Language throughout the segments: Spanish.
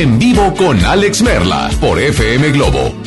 en vivo con Alex Merla por FM Globo.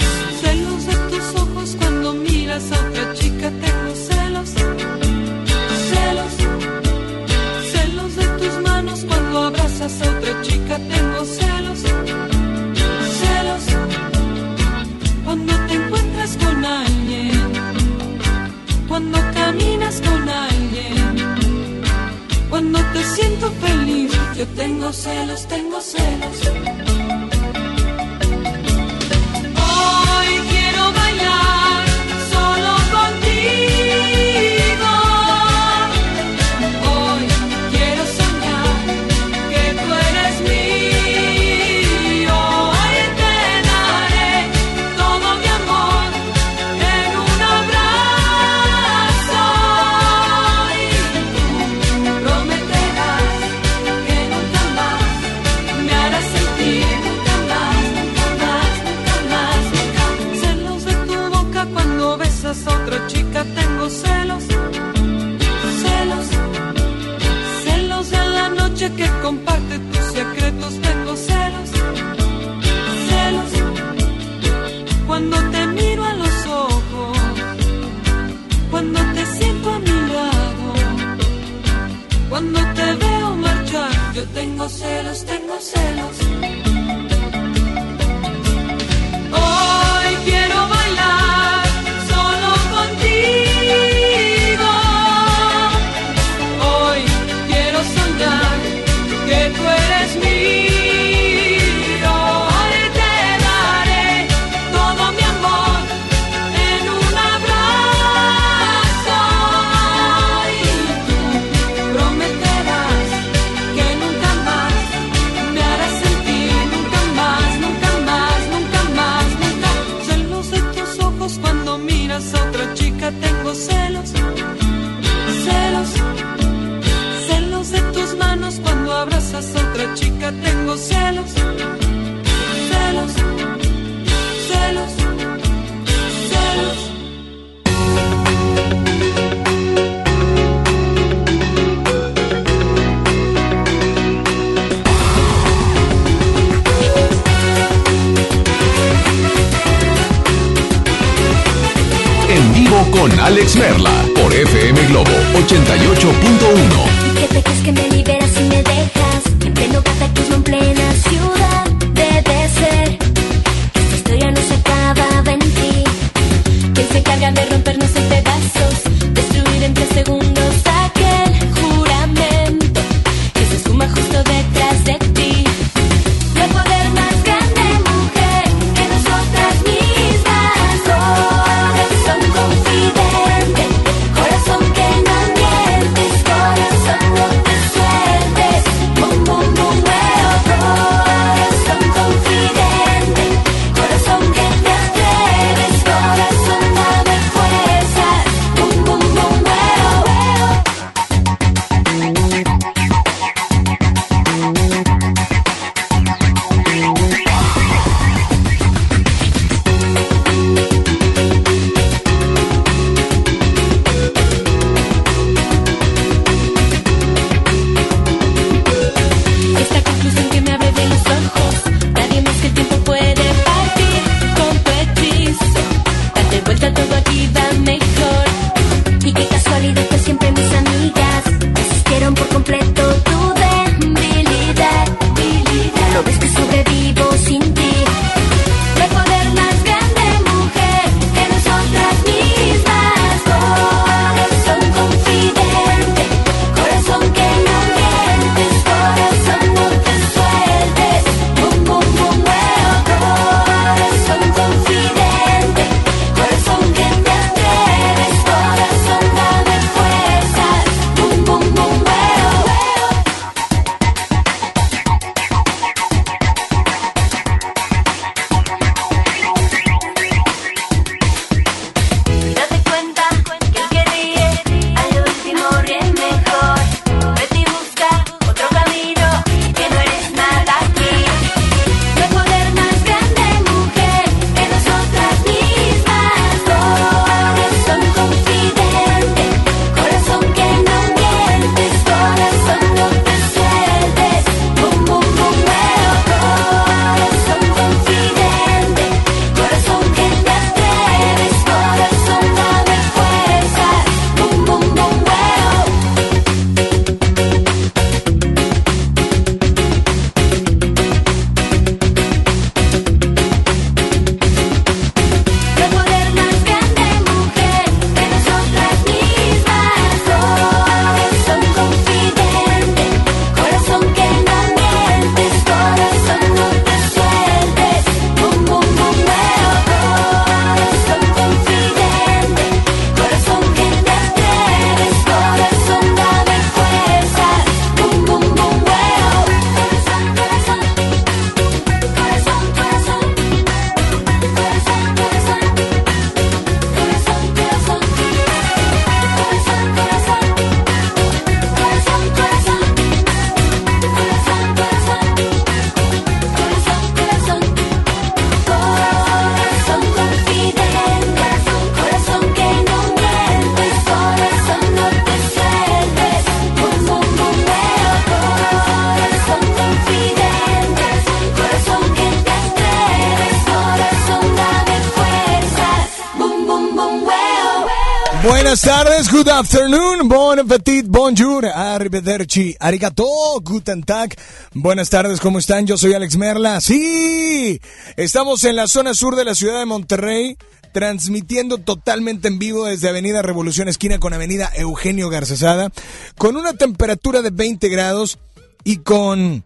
Arrivederci, arigato, guten tag. Buenas tardes, ¿cómo están? Yo soy Alex Merla. Sí, estamos en la zona sur de la ciudad de Monterrey, transmitiendo totalmente en vivo desde Avenida Revolución Esquina con Avenida Eugenio Garcesada, con una temperatura de 20 grados y con,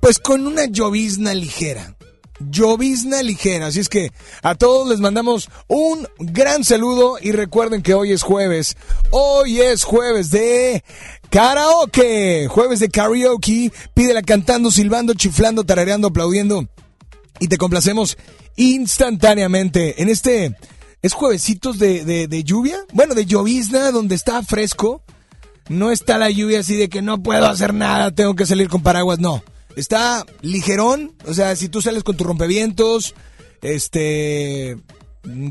pues con una llovizna ligera llovizna ligera. Así es que a todos les mandamos un gran saludo y recuerden que hoy es jueves. Hoy es jueves de karaoke. Jueves de karaoke. Pídela cantando, silbando, chiflando, tarareando, aplaudiendo. Y te complacemos instantáneamente en este... ¿Es juevesitos de, de, de lluvia? Bueno, de llovizna, donde está fresco. No está la lluvia así de que no puedo hacer nada, tengo que salir con paraguas, no. Está ligerón, o sea, si tú sales con tus rompevientos, este,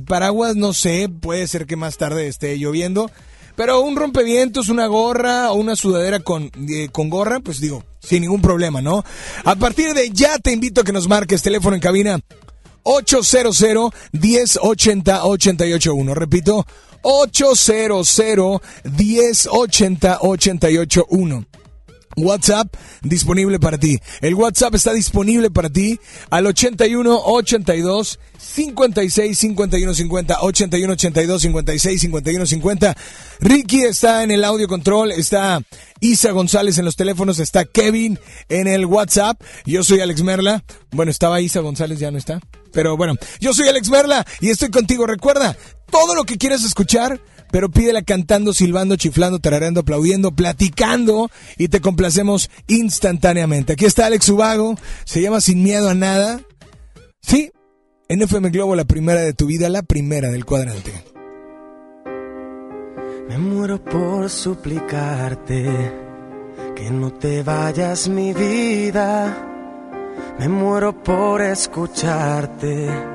paraguas, no sé, puede ser que más tarde esté lloviendo, pero un rompevientos, una gorra o una sudadera con, eh, con gorra, pues digo, sin ningún problema, ¿no? A partir de ya te invito a que nos marques teléfono en cabina 800 1080 881. Repito, 800 1080 881. WhatsApp disponible para ti. El WhatsApp está disponible para ti al 81 82 56 51 50 81 82 56 51 50. Ricky está en el audio control, está Isa González en los teléfonos, está Kevin en el WhatsApp. Yo soy Alex Merla. Bueno, estaba Isa González, ya no está. Pero bueno, yo soy Alex Merla y estoy contigo. Recuerda, todo lo que quieres escuchar pero pídela cantando, silbando, chiflando, tarareando, aplaudiendo, platicando y te complacemos instantáneamente. Aquí está Alex Ubago, se llama Sin Miedo a Nada. Sí, en FM Globo la primera de tu vida, la primera del cuadrante. Me muero por suplicarte que no te vayas mi vida. Me muero por escucharte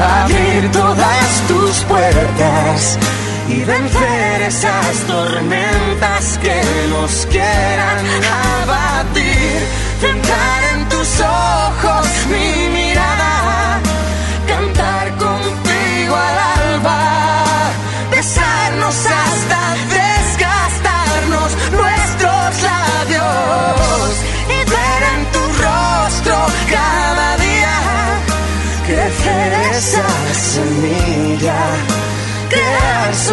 abrir todas tus puertas y vencer esas tormentas que nos quieran abatir. Centrar en tus ojos mi mirada,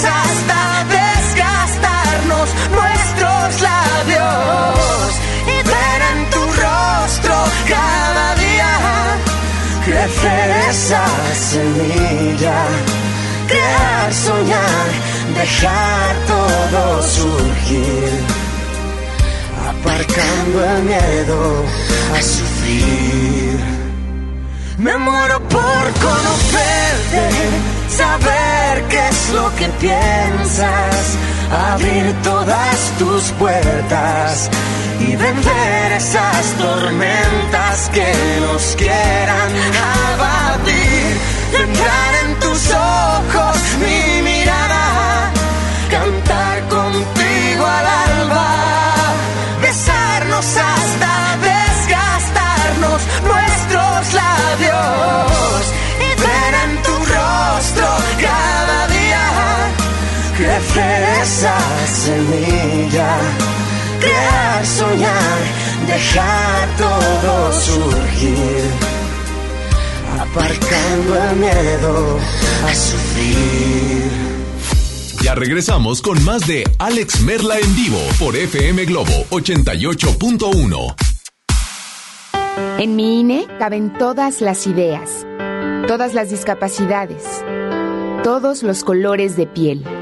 hasta desgastarnos nuestros labios y ver en tu rostro cada día crecer esa semilla, crear, soñar, dejar todo surgir aparcando el miedo a sufrir. Me muero por conocerte, saber qué es lo que piensas, abrir todas tus puertas y vencer esas tormentas que nos quieran abatir. Entrar en tus ojos esa semilla crear, soñar, dejar todo surgir, aparcando el miedo a sufrir. Ya regresamos con más de Alex Merla en vivo por FM Globo 88.1. En mi INE caben todas las ideas, todas las discapacidades, todos los colores de piel.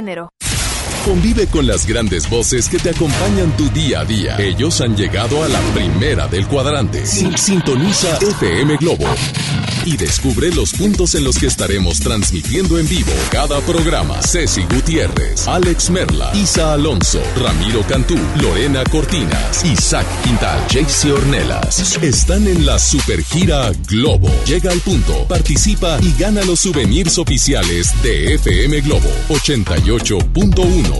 género. Convive con las grandes voces que te acompañan tu día a día. Ellos han llegado a la primera del cuadrante. Sintoniza FM Globo y descubre los puntos en los que estaremos transmitiendo en vivo cada programa. Ceci Gutiérrez, Alex Merla, Isa Alonso, Ramiro Cantú, Lorena Cortinas, Isaac Quintal, Jaycee Ornelas. Están en la supergira Globo. Llega al punto, participa y gana los souvenirs oficiales de FM Globo 88.1.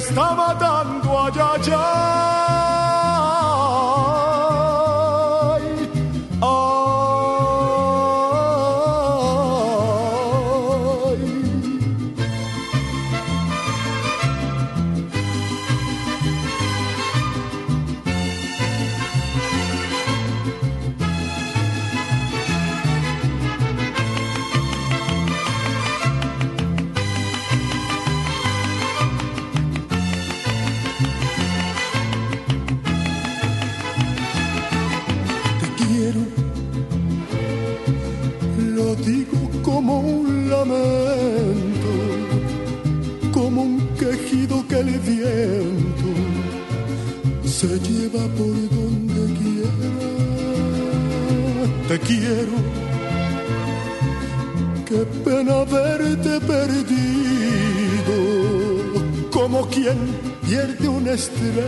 Esto que un quejido que el viento se lleva por donde quiera. Te quiero, qué pena verte perdido, como quien pierde una estrella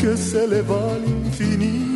que se le va al infinito.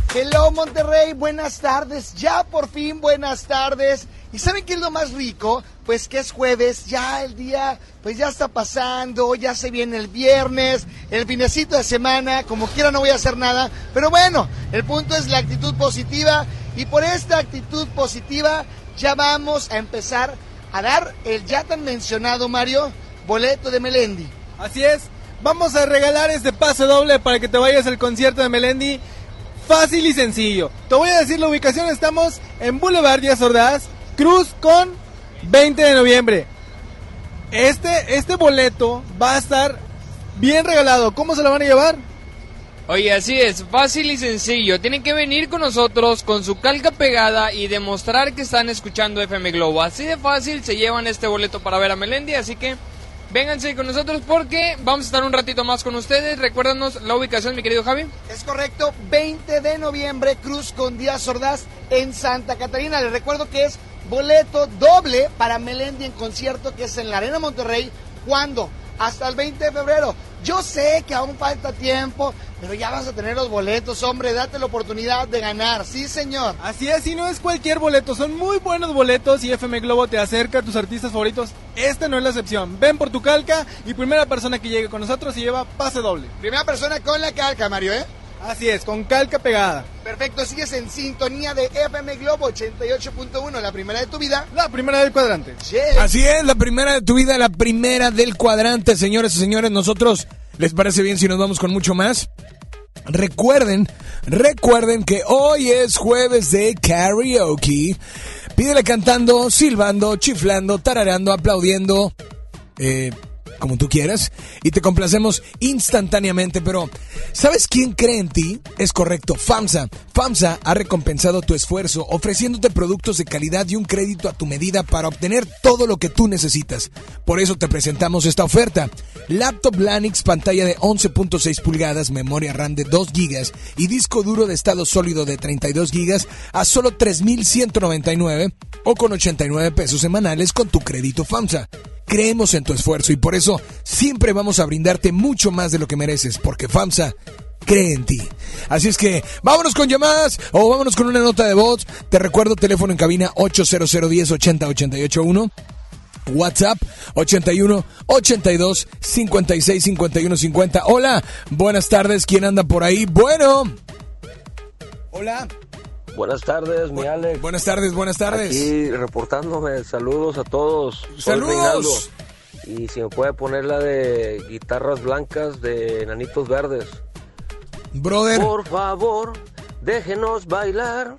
Hello Monterrey, buenas tardes, ya por fin buenas tardes. ¿Y saben qué es lo más rico? Pues que es jueves, ya el día pues ya está pasando, ya se viene el viernes, el finecito de semana, como quiera no voy a hacer nada, pero bueno, el punto es la actitud positiva y por esta actitud positiva ya vamos a empezar a dar el ya tan mencionado Mario boleto de Melendi. Así es, vamos a regalar este pase doble para que te vayas al concierto de Melendi. Fácil y sencillo. Te voy a decir la ubicación, estamos en Boulevard Díaz Ordaz, Cruz con 20 de noviembre. Este, este boleto va a estar bien regalado. ¿Cómo se lo van a llevar? Oye, así es, fácil y sencillo. Tienen que venir con nosotros con su calca pegada y demostrar que están escuchando FM Globo. Así de fácil se llevan este boleto para ver a Melendi, así que vénganse con nosotros porque vamos a estar un ratito más con ustedes. Recuérdanos la ubicación, mi querido Javi. Es correcto, 20 de noviembre, Cruz con Díaz Ordaz en Santa Catarina. Les recuerdo que es boleto doble para Melendi en concierto que es en la Arena Monterrey. ¿Cuándo? Hasta el 20 de febrero. Yo sé que aún falta tiempo, pero ya vas a tener los boletos, hombre. Date la oportunidad de ganar. Sí, señor. Así es, y no es cualquier boleto, son muy buenos boletos y FM Globo te acerca a tus artistas favoritos. Este no es la excepción. Ven por tu calca y primera persona que llegue con nosotros se lleva pase doble. Primera persona con la calca, Mario, ¿eh? Así es, con calca pegada. Perfecto, sigues en sintonía de FM Globo 88.1, la primera de tu vida. La primera del cuadrante. Así es, la primera de tu vida, la primera del cuadrante, señores y señores. Nosotros, ¿les parece bien si nos vamos con mucho más? Recuerden, recuerden que hoy es jueves de karaoke. Pídele cantando, silbando, chiflando, tarareando, aplaudiendo. Eh, como tú quieras, y te complacemos instantáneamente, pero ¿sabes quién cree en ti? Es correcto, FAMSA. FAMSA ha recompensado tu esfuerzo ofreciéndote productos de calidad y un crédito a tu medida para obtener todo lo que tú necesitas. Por eso te presentamos esta oferta. Laptop Lanix, pantalla de 11.6 pulgadas, memoria RAM de 2 GB y disco duro de estado sólido de 32 GB a solo 3.199 o con 89 pesos semanales con tu crédito FAMSA. Creemos en tu esfuerzo y por eso siempre vamos a brindarte mucho más de lo que mereces, porque FAMSA cree en ti. Así es que vámonos con llamadas o vámonos con una nota de voz. Te recuerdo teléfono en cabina 800 10 80 881. WhatsApp 81 82 56 51 50. Hola, buenas tardes. ¿Quién anda por ahí? Bueno. Hola. Buenas tardes, mi Alex. Buenas tardes, buenas tardes. Aquí reportándome, saludos a todos. Saludos. Y si me puede poner la de guitarras blancas de Nanitos Verdes. Brother. Por favor, déjenos bailar.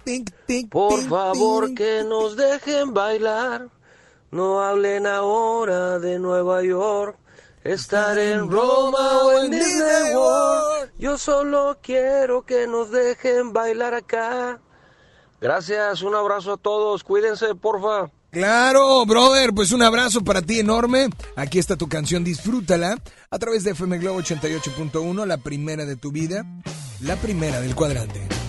Por favor, que nos dejen bailar. No hablen ahora de Nueva York. Estar en Roma o en Disney World. Yo solo quiero que nos dejen bailar acá. Gracias, un abrazo a todos. Cuídense, porfa. Claro, brother, pues un abrazo para ti enorme. Aquí está tu canción, disfrútala a través de FM Globo 88.1, la primera de tu vida, la primera del cuadrante.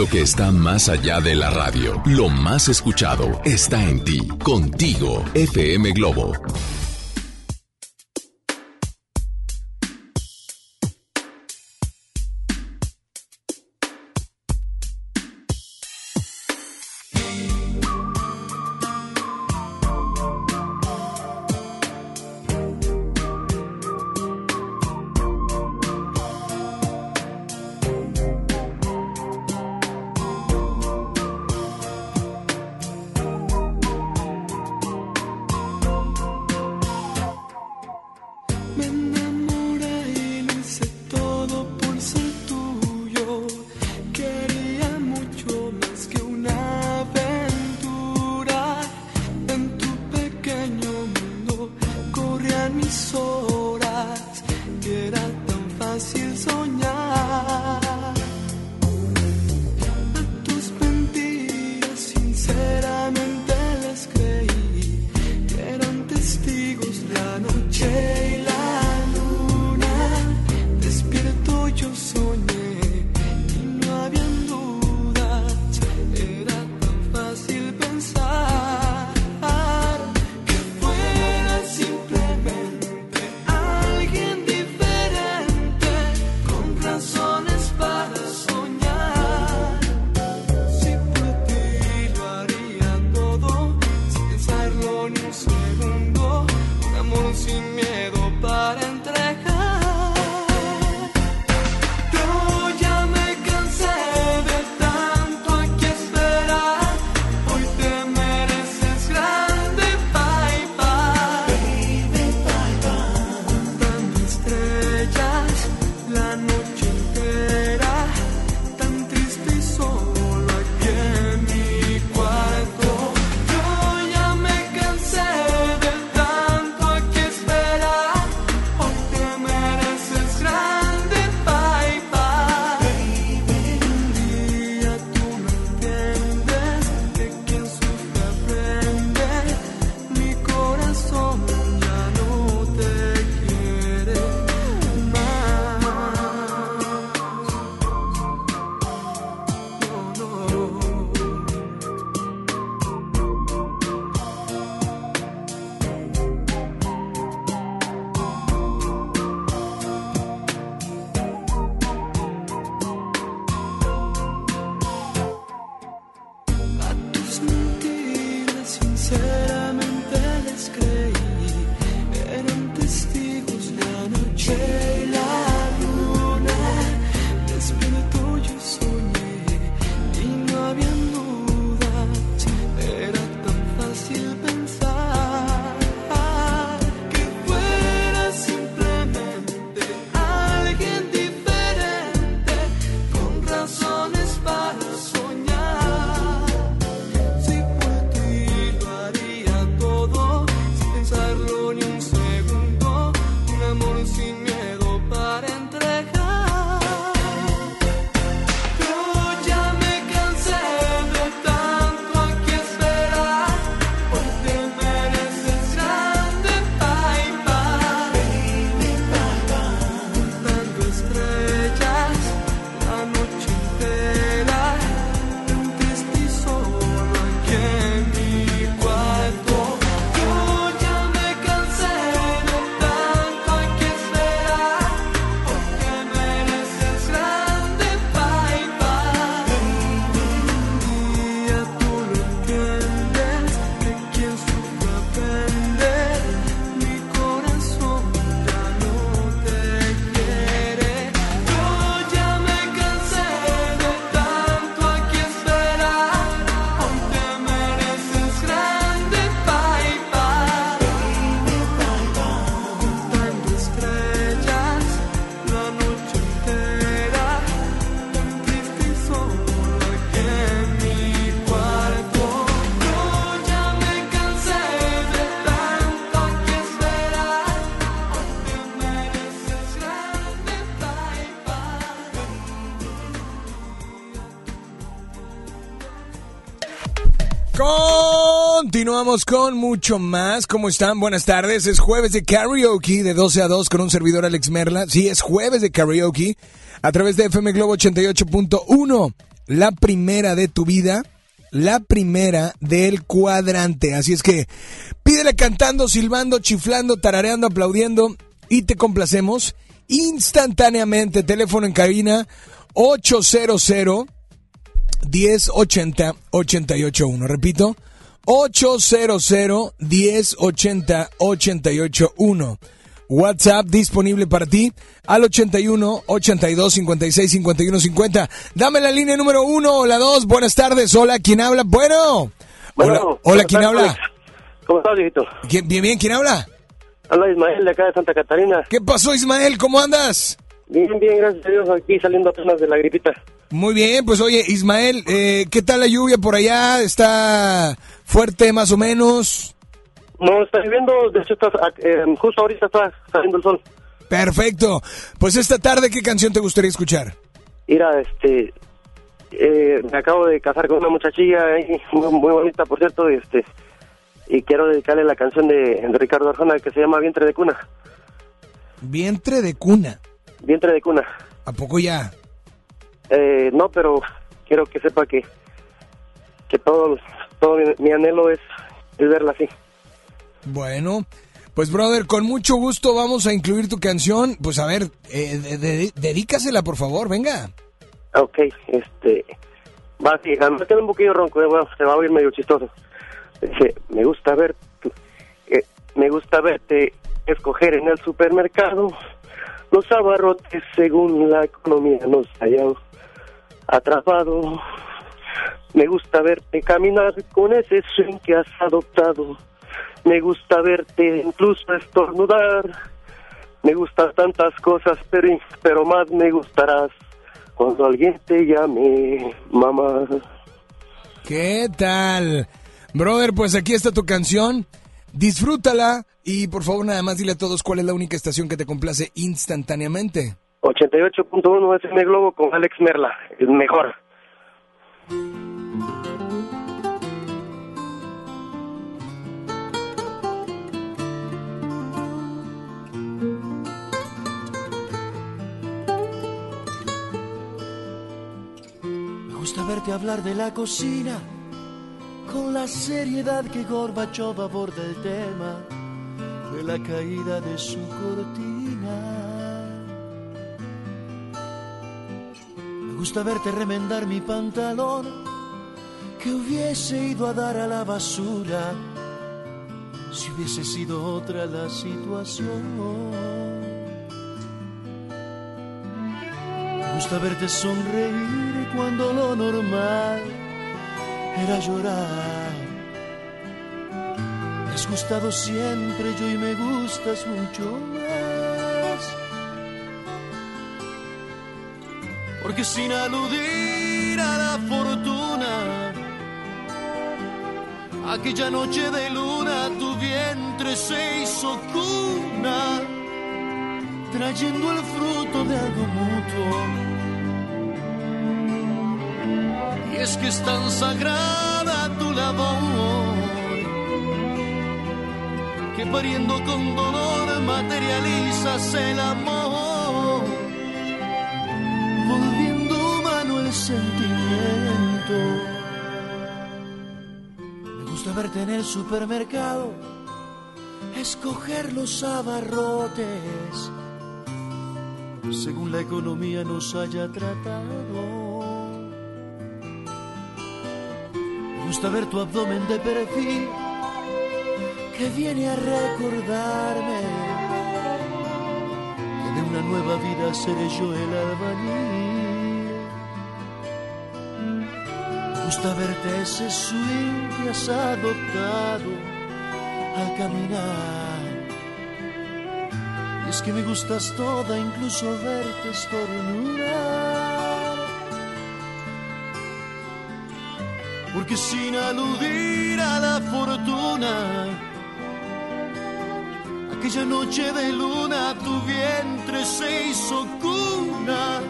Lo que está más allá de la radio, lo más escuchado, está en ti, contigo, FM Globo. Continuamos con mucho más. ¿Cómo están? Buenas tardes. Es jueves de karaoke de 12 a 2 con un servidor Alex Merla. Sí, es jueves de karaoke a través de FM Globo 88.1. La primera de tu vida. La primera del cuadrante. Así es que pídele cantando, silbando, chiflando, tarareando, aplaudiendo y te complacemos instantáneamente. Teléfono en cabina 800 1080 881. Repito. 800 1080 881. WhatsApp disponible para ti al 81 82 56 51 50. Dame la línea número uno o la dos. Buenas tardes. Hola, ¿quién habla? Bueno. Bueno, hola, hola ¿quién habla? ¿Cómo estás, viejito? ¿Quién- Bien, bien, ¿quién habla? Habla Ismael de acá de Santa Catarina. ¿Qué pasó, Ismael? ¿Cómo andas? Bien, bien, gracias a Dios. Aquí saliendo apenas de la gripita. Muy bien, pues oye, Ismael, eh, ¿qué tal la lluvia por allá? ¿Está fuerte más o menos? No, está lloviendo. De hecho, está, eh, justo ahorita está saliendo el sol. Perfecto. Pues esta tarde, ¿qué canción te gustaría escuchar? Mira, este... eh, me acabo de casar con una muchachilla ahí, muy, muy bonita, por cierto, y este... Y quiero dedicarle la canción de, de Ricardo Arjona que se llama Vientre de Cuna. Vientre de cuna. Vientre de Cuna. ¿A poco ya? Eh, no, pero quiero que sepa que que todo, todo mi, mi anhelo es, es verla así. Bueno, pues brother, con mucho gusto vamos a incluir tu canción. Pues a ver, eh, de- de- dedícasela por favor, venga. Ok, este... Va así, además queda un poquillo ronco, eh, bueno, se va a oír medio chistoso. Dice, me gusta ver, eh, me gusta verte escoger en el supermercado los abarrotes según la economía nos haya atrapado. Me gusta verte caminar con ese swing que has adoptado. Me gusta verte incluso estornudar. Me gustan tantas cosas, pero, pero más me gustarás cuando alguien te llame mamá. ¿Qué tal? Brother, pues aquí está tu canción. Disfrútala y por favor nada más dile a todos cuál es la única estación que te complace instantáneamente. 88.1 FM Globo con Alex Merla, el mejor. Gusta verte hablar de la cocina con la seriedad que Gorbachov aborda el tema de la caída de su cortina. Me gusta verte remendar mi pantalón que hubiese ido a dar a la basura si hubiese sido otra la situación. Me gusta verte sonreír cuando lo normal era llorar. Me has gustado siempre yo y me gustas mucho más. Porque sin aludir a la fortuna, aquella noche de luna tu vientre se hizo cuna, trayendo el fruto de algo mutuo. Y es que es tan sagrada tu labor que pariendo con dolor materializas el amor, volviendo humano el sentimiento. Me gusta verte en el supermercado, escoger los abarrotes según la economía nos haya tratado. Gusta ver tu abdomen de perfil que viene a recordarme que de una nueva vida seré yo el albañil. Gusta verte ese swing que has adoptado al caminar. Y es que me gustas toda, incluso verte estornudar. Porque sin aludir a la fortuna, aquella noche de luna tu vientre se hizo cuna,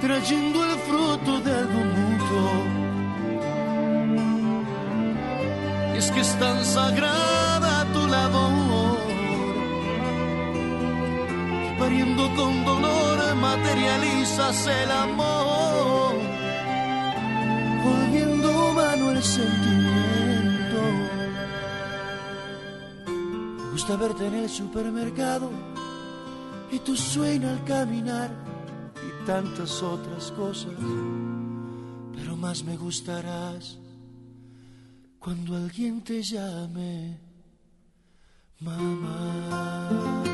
trayendo el fruto de algo mutuo. Y es que es tan sagrada tu labor, que pariendo con dolor materializas el amor gusta verte en el supermercado y tu sueño al caminar y tantas otras cosas. Pero más me gustarás cuando alguien te llame mamá.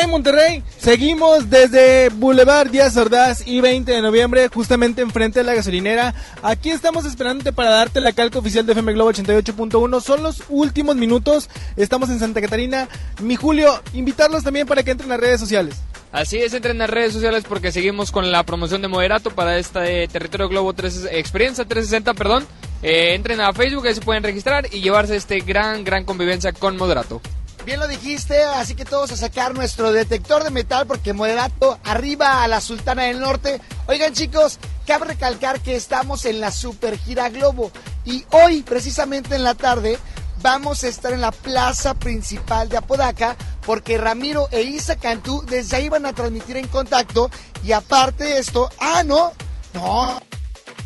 En Monterrey, seguimos desde Boulevard Díaz Ordaz y 20 de noviembre, justamente enfrente de la gasolinera. Aquí estamos esperándote para darte la calca oficial de FM Globo 88.1. Son los últimos minutos. Estamos en Santa Catarina. Mi Julio, invitarlos también para que entren a redes sociales. Así es, entren a redes sociales porque seguimos con la promoción de Moderato para esta eh, Territorio Globo 3, Experiencia 360, perdón. Eh, entren a Facebook, ahí se pueden registrar y llevarse este gran, gran convivencia con Moderato. Bien lo dijiste, así que todos a sacar nuestro detector de metal porque moderato arriba a la Sultana del Norte. Oigan chicos, cabe recalcar que estamos en la Super Gira Globo y hoy precisamente en la tarde vamos a estar en la plaza principal de Apodaca porque Ramiro e Isa Cantú desde ahí van a transmitir en contacto y aparte de esto, ah no, no,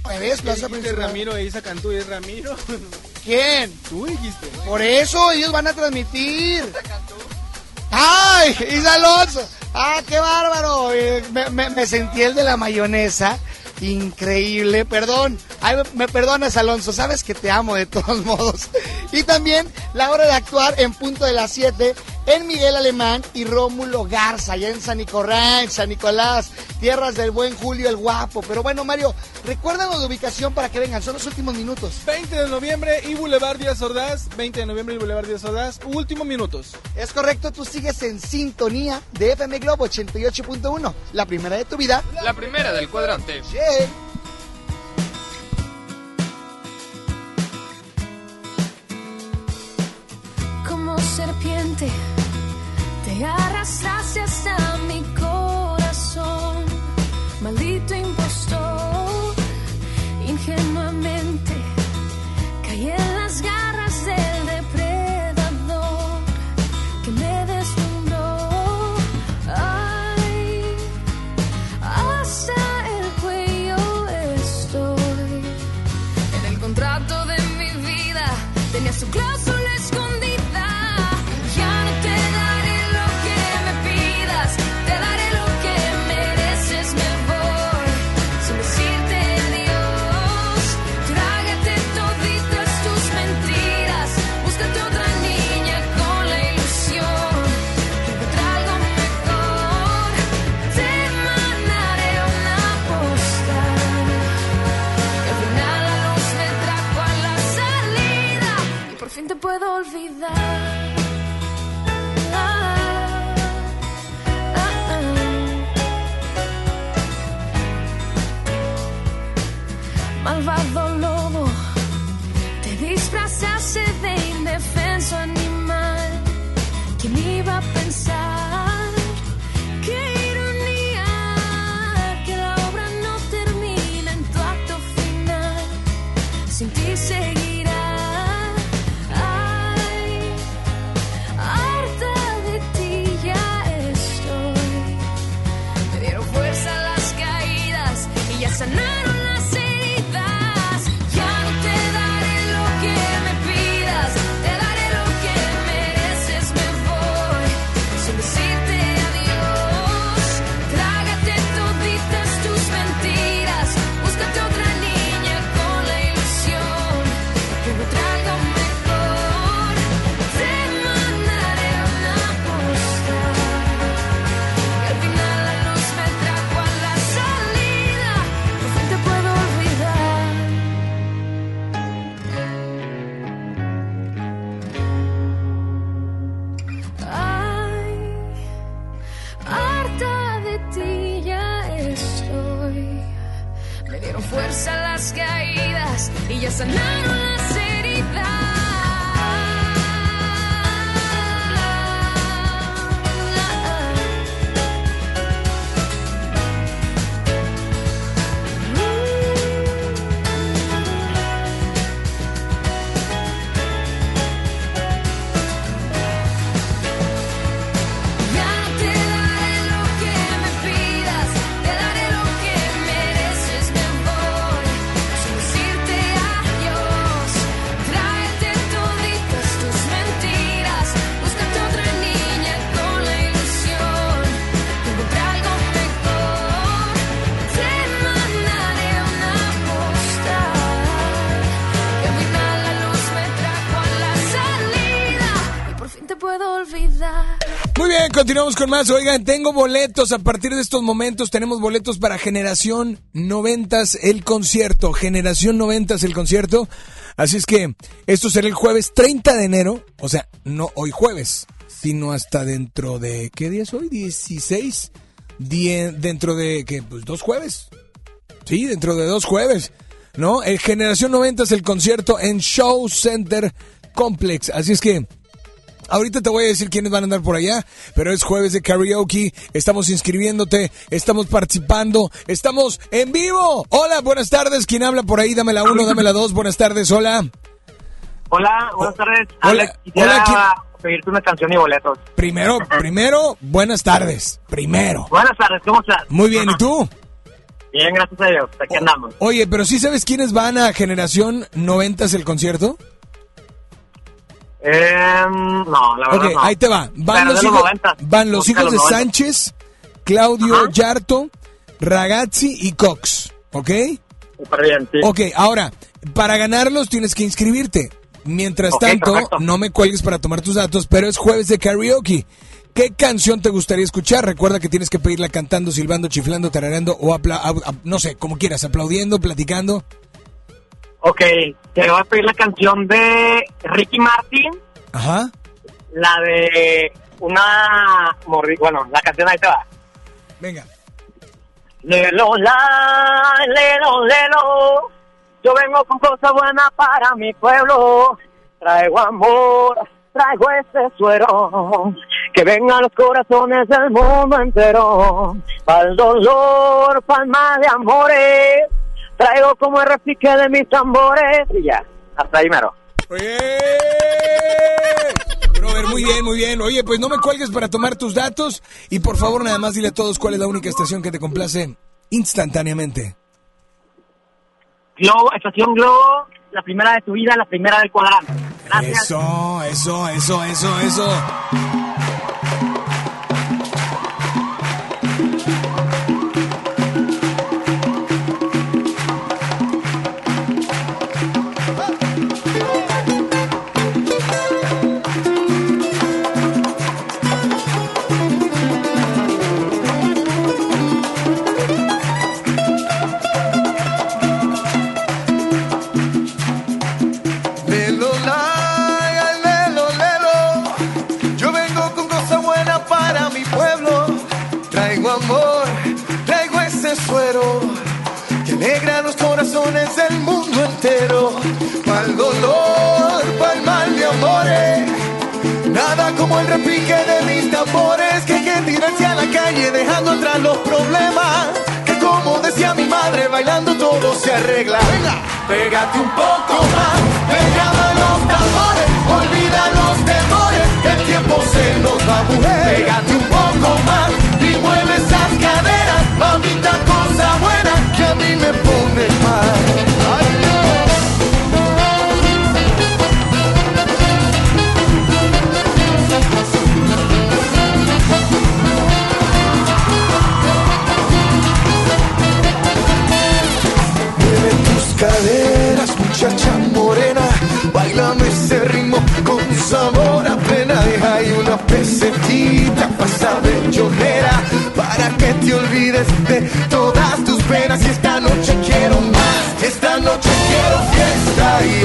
Principal. Ramiro Isa Cantú y es Ramiro. ¿Quién? Tú dijiste. Por eso ellos van a transmitir. ¡Ay! Isa Alonso. ¡Ah, qué bárbaro! Eh, Me, me- me sentí el de la mayonesa. Increíble, perdón. Ay, me perdonas, Alonso. Sabes que te amo de todos modos. Y también la hora de actuar en punto de las 7 en Miguel Alemán y Rómulo Garza, allá en San Nicolás, San Nicolás, tierras del buen Julio el Guapo. Pero bueno, Mario, recuérdanos la ubicación para que vengan. Son los últimos minutos. 20 de noviembre y Boulevard Díaz Ordaz. 20 de noviembre y Boulevard Díaz Ordaz. Últimos minutos. Es correcto, tú sigues en sintonía de FM Globo 88.1, la primera de tu vida. La primera del cuadrante. Yeah. Como serpiente. Te arrastraste hasta mi corazón, maldito impostor, continuamos con más. Oigan, tengo boletos. A partir de estos momentos tenemos boletos para Generación 90 el concierto. Generación 90 el concierto. Así es que esto será el jueves 30 de enero. O sea, no hoy jueves, sino hasta dentro de... ¿Qué día es hoy? 16. Die- dentro de... ¿qué? Pues dos jueves. Sí, dentro de dos jueves. ¿No? El Generación 90 el concierto en Show Center Complex. Así es que... Ahorita te voy a decir quiénes van a andar por allá, pero es jueves de karaoke, estamos inscribiéndote, estamos participando, estamos en vivo. Hola, buenas tardes, ¿quién habla por ahí? Dame la uno, dame la dos, buenas tardes, hola. Hola, buenas tardes. Hola, hola, ¿quién- pedirte una canción y boletos. Primero, primero, buenas tardes, primero. Buenas tardes, ¿cómo estás? Muy bien, ¿y tú? Bien, gracias a Dios, aquí andamos. Oye, pero sí sabes quiénes van a Generación 90 el concierto? Em, no, la verdad Ok, no. ahí te va. Van Pero los de los hijos, 90. van los hijos de los 90. Sánchez, Claudio Yarto, Ragazzi y Cox, ¿ok? Bien, sí. Ok, ahora, para ganarlos tienes que inscribirte. Mientras tanto, perfecto. no me cuelgues para tomar tus datos, pero es jueves de karaoke. ¿Qué canción te gustaría escuchar? Recuerda que tienes que pedirla cantando, silbando, chiflando, tarareando o apla- no sé, como quieras, aplaudiendo, platicando. Ok, te voy a pedir la canción de Ricky Martin, Ajá. la de una... Bueno, la canción ahí te va. Venga. Lelo, la, lelo, lelo. Yo vengo con cosas buenas para mi pueblo. Traigo amor, traigo ese suero. Que vengan los corazones del mundo entero. Para el dolor, pa'l mal de amores. Traigo como el repique de mis tambores. Y ya, hasta ahí mero. Brother, muy bien, muy bien. Oye, pues no me cuelgues para tomar tus datos y por favor nada más dile a todos cuál es la única estación que te complace instantáneamente. Globo, estación Globo, la primera de tu vida, la primera del cuadrante. Gracias. Eso, eso, eso, eso, eso. Corazones del mundo entero. Pa'l dolor, pa'l mal de amores. Nada como el repique de mis tambores que hay que tirarse a la calle dejando atrás los problemas. Que como decía mi madre, bailando todo se arregla. Venga, pégate un poco más, pegada a los tambores, olvida los temores, el tiempo se nos va, mujer. Pégate un poco más y mueve esas caderas, mamita cosa buena que a mí me pone sabor a pena. Deja ahí una pesetita pasa bellonera para que te olvides de todas tus penas. Y esta noche quiero más, esta noche quiero fiesta. y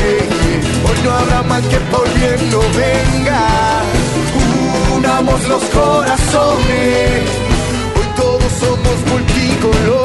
Hoy no habrá mal que por bien no venga. Unamos los corazones. Hoy todos somos multicolores.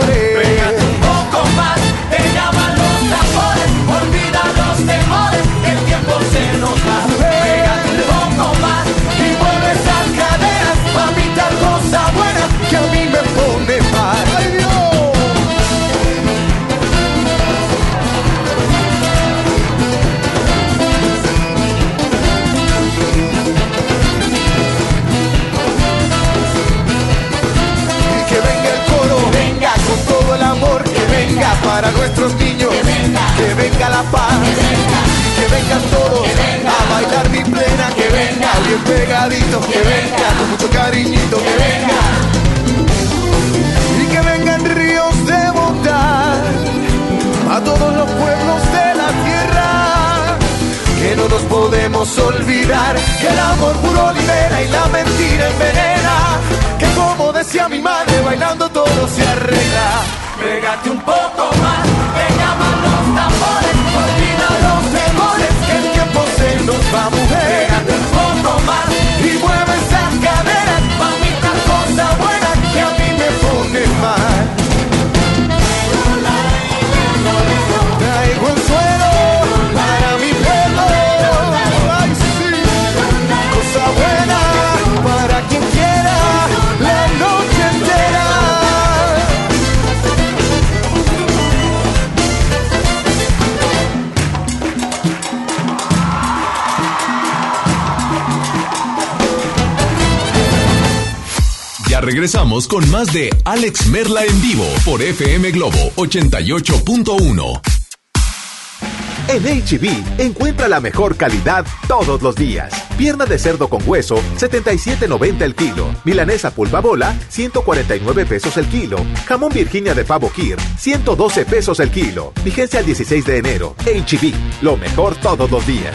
Para nuestros niños, que venga, la paz, que vengan todos a bailar mi plena, que venga. Bien pegadito, que venga. Con mucho cariñito, que venga. Y que vengan ríos de bondad a todos los pueblos de la tierra, que no nos podemos olvidar que el amor puro libera y la mentira envenena. Que como decía mi madre, bailando todo se arregla. Pégate un poco más, regresamos con más de Alex Merla en vivo por FM Globo 88.1. En HB, encuentra la mejor calidad todos los días. Pierna de cerdo con hueso, 77.90 el kilo. Milanesa pulpa bola, 149 pesos el kilo. Jamón Virginia de pavo Kir, 112 pesos el kilo. Vigencia al 16 de enero. HB, lo mejor todos los días.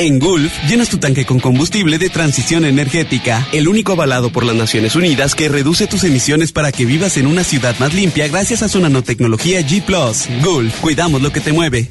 En Gulf, llenas tu tanque con combustible de transición energética, el único avalado por las Naciones Unidas que reduce tus emisiones para que vivas en una ciudad más limpia gracias a su nanotecnología G ⁇ Gulf, cuidamos lo que te mueve.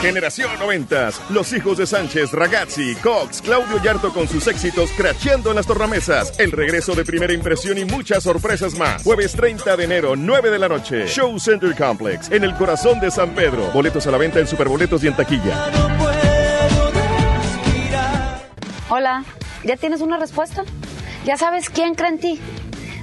Generación 90. Los hijos de Sánchez, Ragazzi, Cox, Claudio Yarto con sus éxitos cracheando en las tornamesas. El regreso de primera impresión y muchas sorpresas más. Jueves 30 de enero, 9 de la noche. Show Center Complex, en el corazón de San Pedro. Boletos a la venta en Superboletos y en taquilla. Hola, ¿ya tienes una respuesta? ¿Ya sabes quién cree en ti?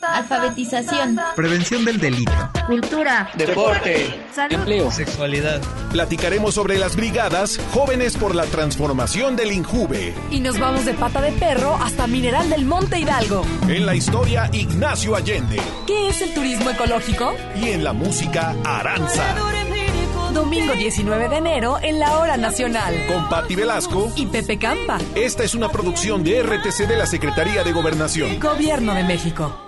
Alfabetización. Prevención del delito. Cultura. Deporte. Salud. Empleo. Sexualidad. Platicaremos sobre las brigadas Jóvenes por la Transformación del Injuve. Y nos vamos de pata de perro hasta Mineral del Monte Hidalgo. En la historia, Ignacio Allende. ¿Qué es el turismo ecológico? Y en la música, Aranza. Domingo 19 de enero en la Hora Nacional. Con Patti Velasco y Pepe Campa. Esta es una producción de RTC de la Secretaría de Gobernación. Gobierno de México.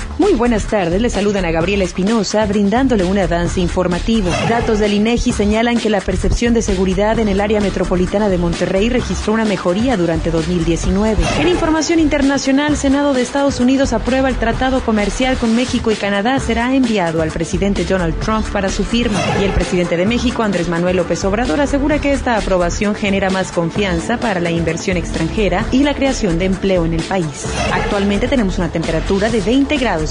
Muy buenas tardes, le saludan a Gabriela Espinosa brindándole un avance informativo. Datos del INEGI señalan que la percepción de seguridad en el área metropolitana de Monterrey registró una mejoría durante 2019. En información internacional, Senado de Estados Unidos aprueba el tratado comercial con México y Canadá será enviado al presidente Donald Trump para su firma y el presidente de México, Andrés Manuel López Obrador, asegura que esta aprobación genera más confianza para la inversión extranjera y la creación de empleo en el país. Actualmente tenemos una temperatura de 20 grados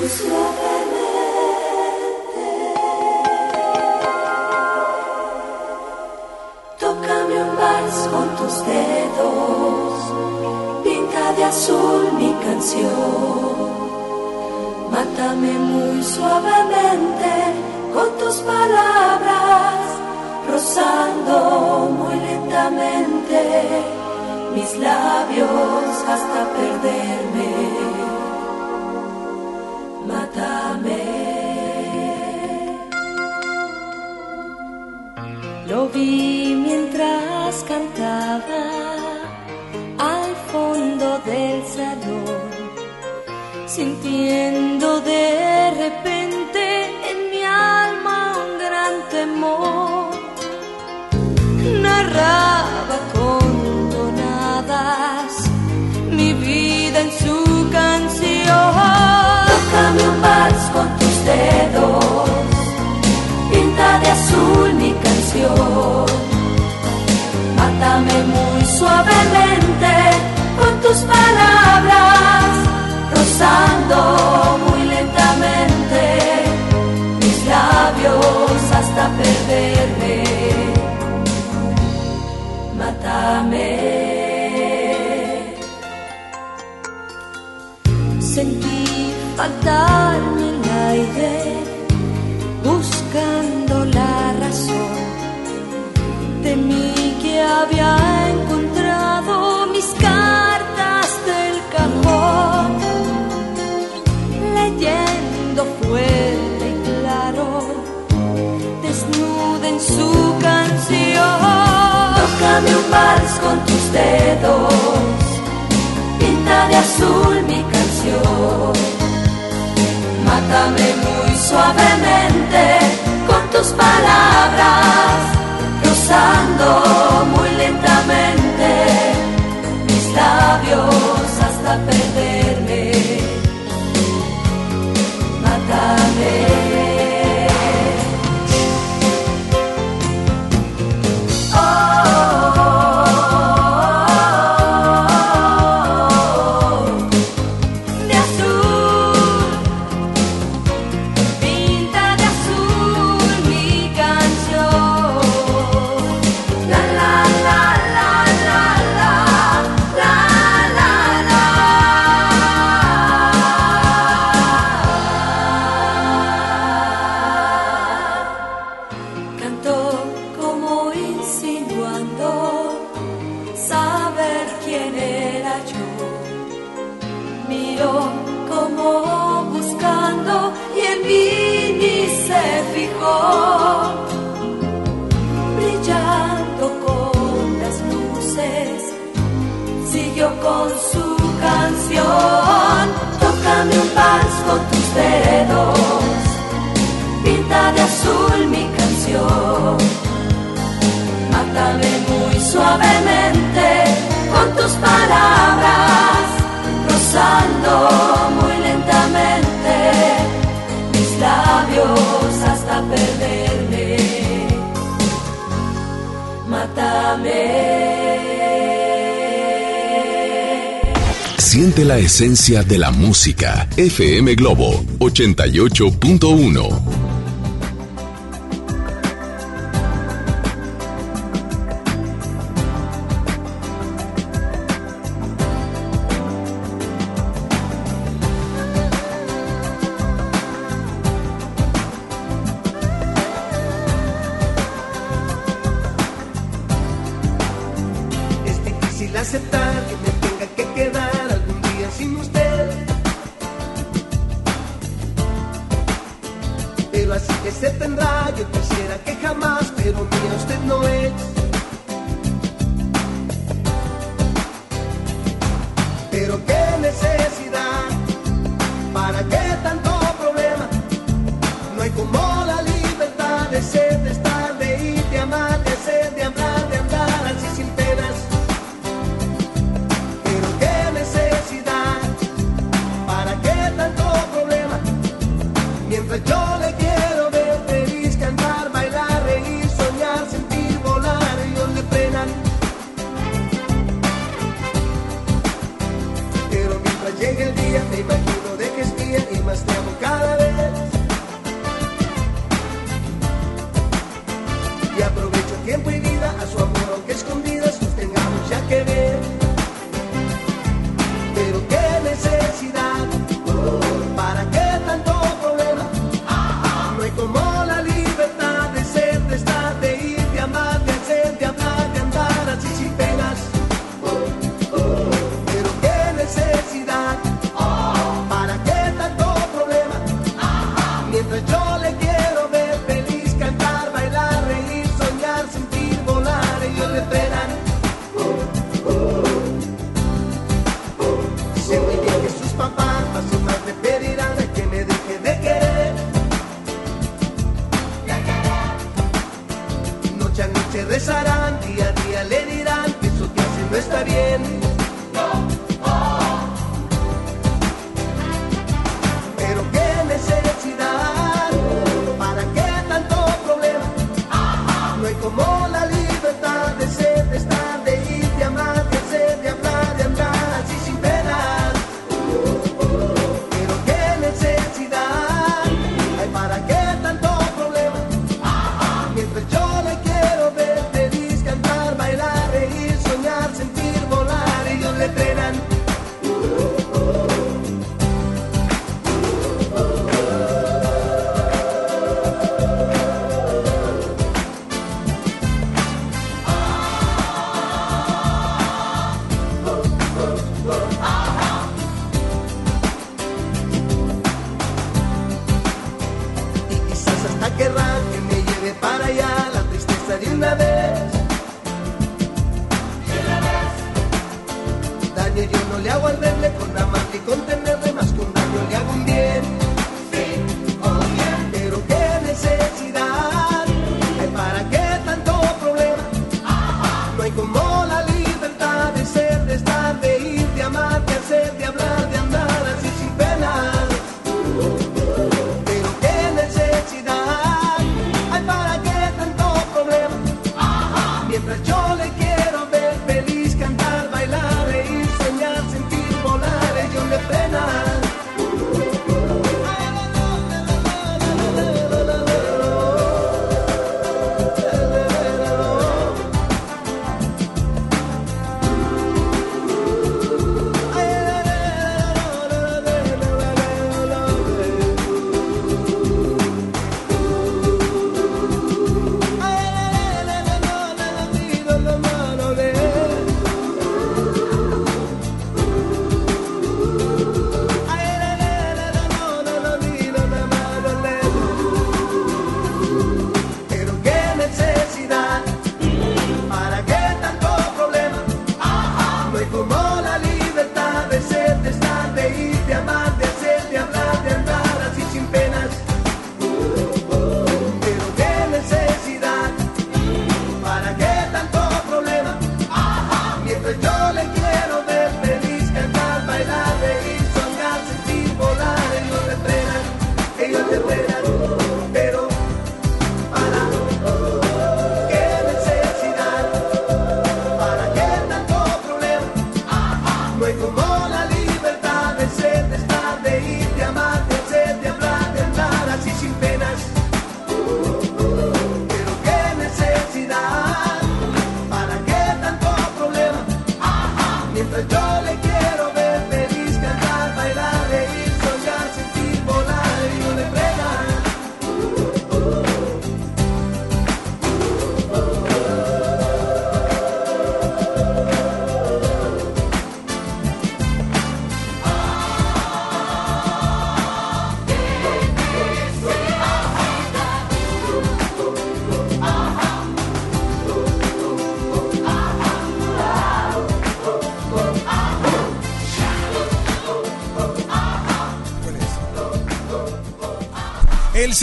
Muy suavemente, tocame un vals con tus dedos, pinta de azul mi canción, mátame muy suavemente con tus palabras, rozando muy lentamente mis labios hasta perderme. Mátame. Lo vi mientras cantaba al fondo del salón, sintiendo de repente en mi alma un gran temor. Vals con tus dedos pinta de azul mi canción. Mátame muy suavemente con tus palabras, rozando muy lentamente mis labios hasta perderme. Mátame. Faltarme el aire buscando la razón. Temí que había encontrado mis cartas del cajón, leyendo fuerte y claro, desnuda en su canción. Tócame un vals con tus dedos, pinta de azul Mátame muy suavemente con tus palabras, rozando muy lentamente mis labios hasta perderme. Siente la esencia de la música. FM Globo 88.1.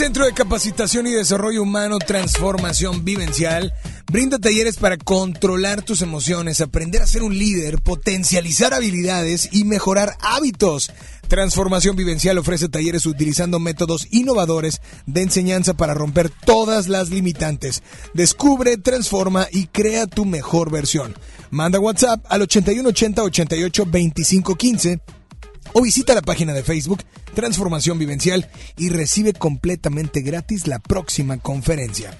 Centro de Capacitación y Desarrollo Humano Transformación Vivencial brinda talleres para controlar tus emociones, aprender a ser un líder, potencializar habilidades y mejorar hábitos. Transformación Vivencial ofrece talleres utilizando métodos innovadores de enseñanza para romper todas las limitantes. Descubre, transforma y crea tu mejor versión. Manda WhatsApp al 8180 88 25 15 o visita la página de Facebook Transformación Vivencial y recibe completamente gratis la próxima conferencia.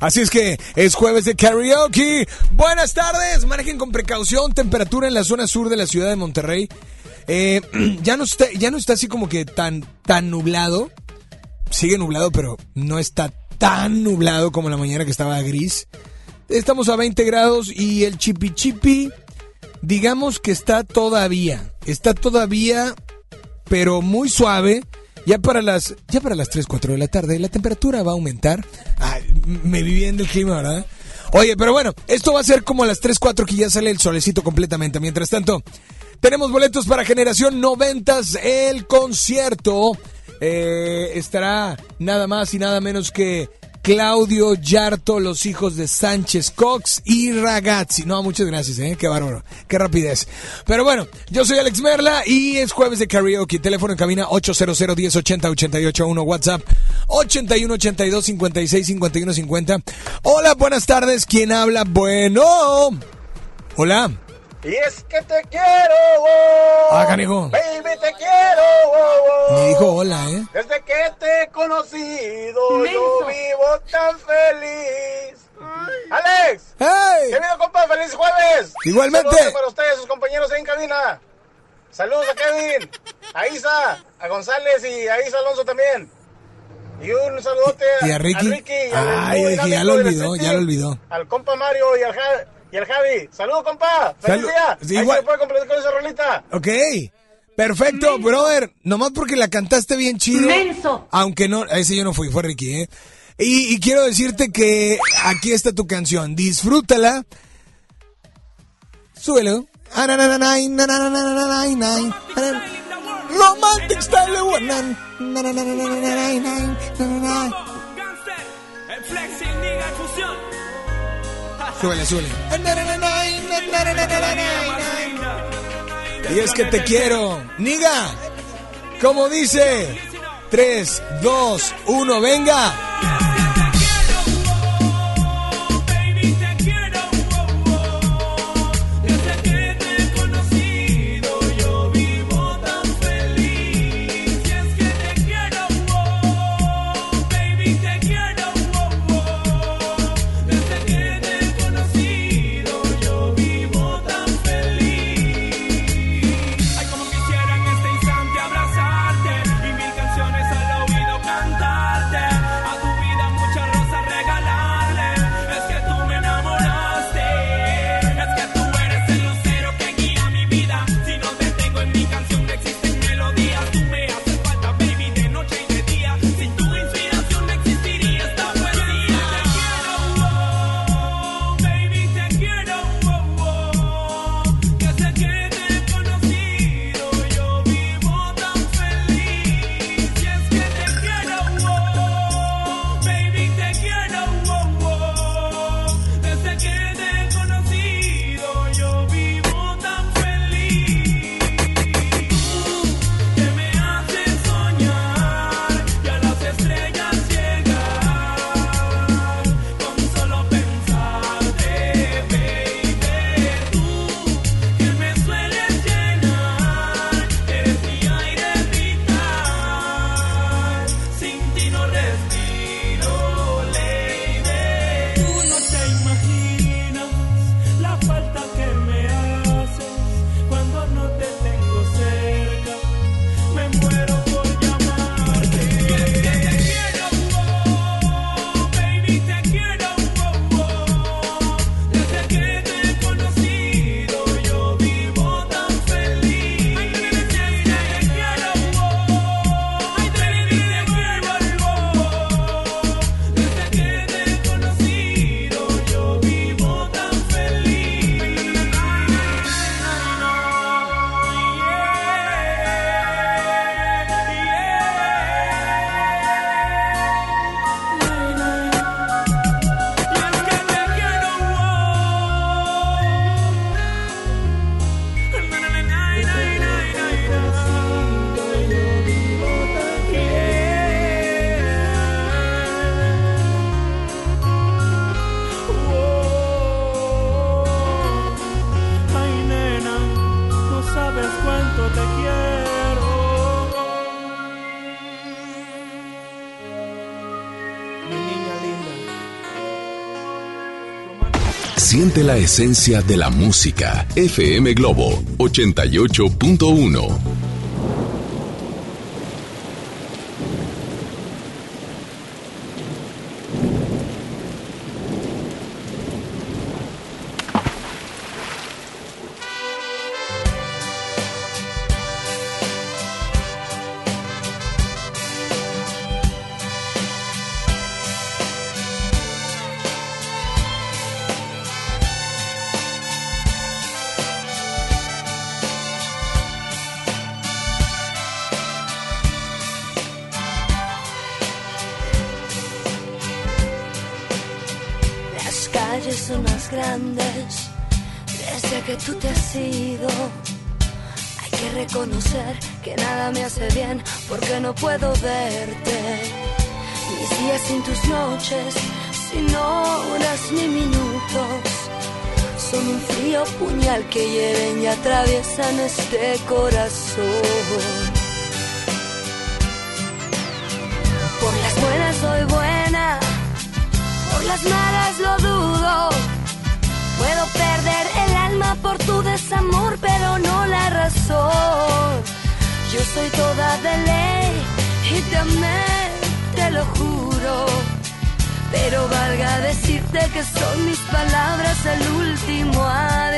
Así es que es jueves de karaoke. Buenas tardes, manejen con precaución, temperatura en la zona sur de la ciudad de Monterrey. Eh, ya, no está, ya no está así como que tan, tan nublado. Sigue nublado, pero no está tan nublado como la mañana que estaba gris. Estamos a 20 grados y el chipi chipi, digamos que está todavía, está todavía, pero muy suave. Ya para las, ya para las 3, 4 de la tarde, la temperatura va a aumentar. Me viví en el clima, ¿verdad? Oye, pero bueno, esto va a ser como a las 3, 4 que ya sale el solecito completamente. Mientras tanto, tenemos boletos para Generación 90, el concierto. Eh, estará nada más y nada menos que Claudio Yarto, los hijos de Sánchez Cox y Ragazzi. No, muchas gracias, ¿eh? Qué bárbaro, qué rapidez. Pero bueno, yo soy Alex Merla y es jueves de karaoke. Teléfono en cabina 800 1080 881 WhatsApp 81 82 56 51 50. Hola, buenas tardes. ¿Quién habla? Bueno. Hola. Y es que te quiero, oh, Ah, canijo. baby, te quiero. oh, oh. Me dijo hola, ¿eh? Desde que te he conocido, yo vivo tan feliz. Alex, ¡Hey! ¿qué vivo, compa? ¡Feliz jueves! Igualmente. Saludos para ustedes, sus compañeros ahí en cabina. Saludos a Kevin, a Isa, a González y a Isa Alonso también. Y un saludote Y a Ricky. y Ay, dije, ya lo olvidó, ya lo olvidó. Al compa Mario y al, y al Javi. Saludos, compa. ¡Feliz día! Sí, Ahí igual- se puede completar con esa rolita. Ok. Perfecto, brother. Nomás porque la cantaste bien chido. Menso. Aunque no, ese yo no fui, fue Ricky, ¿eh? Y, y quiero decirte que aquí está tu canción. Disfrútala. Súbelo. Ah, na, na, Súbele, súbele. Y es que te quiero. Niga. Como dice. 3, 2, 1, venga. Siente la esencia de la música. FM Globo 88.1. son mis palabras el último adiós.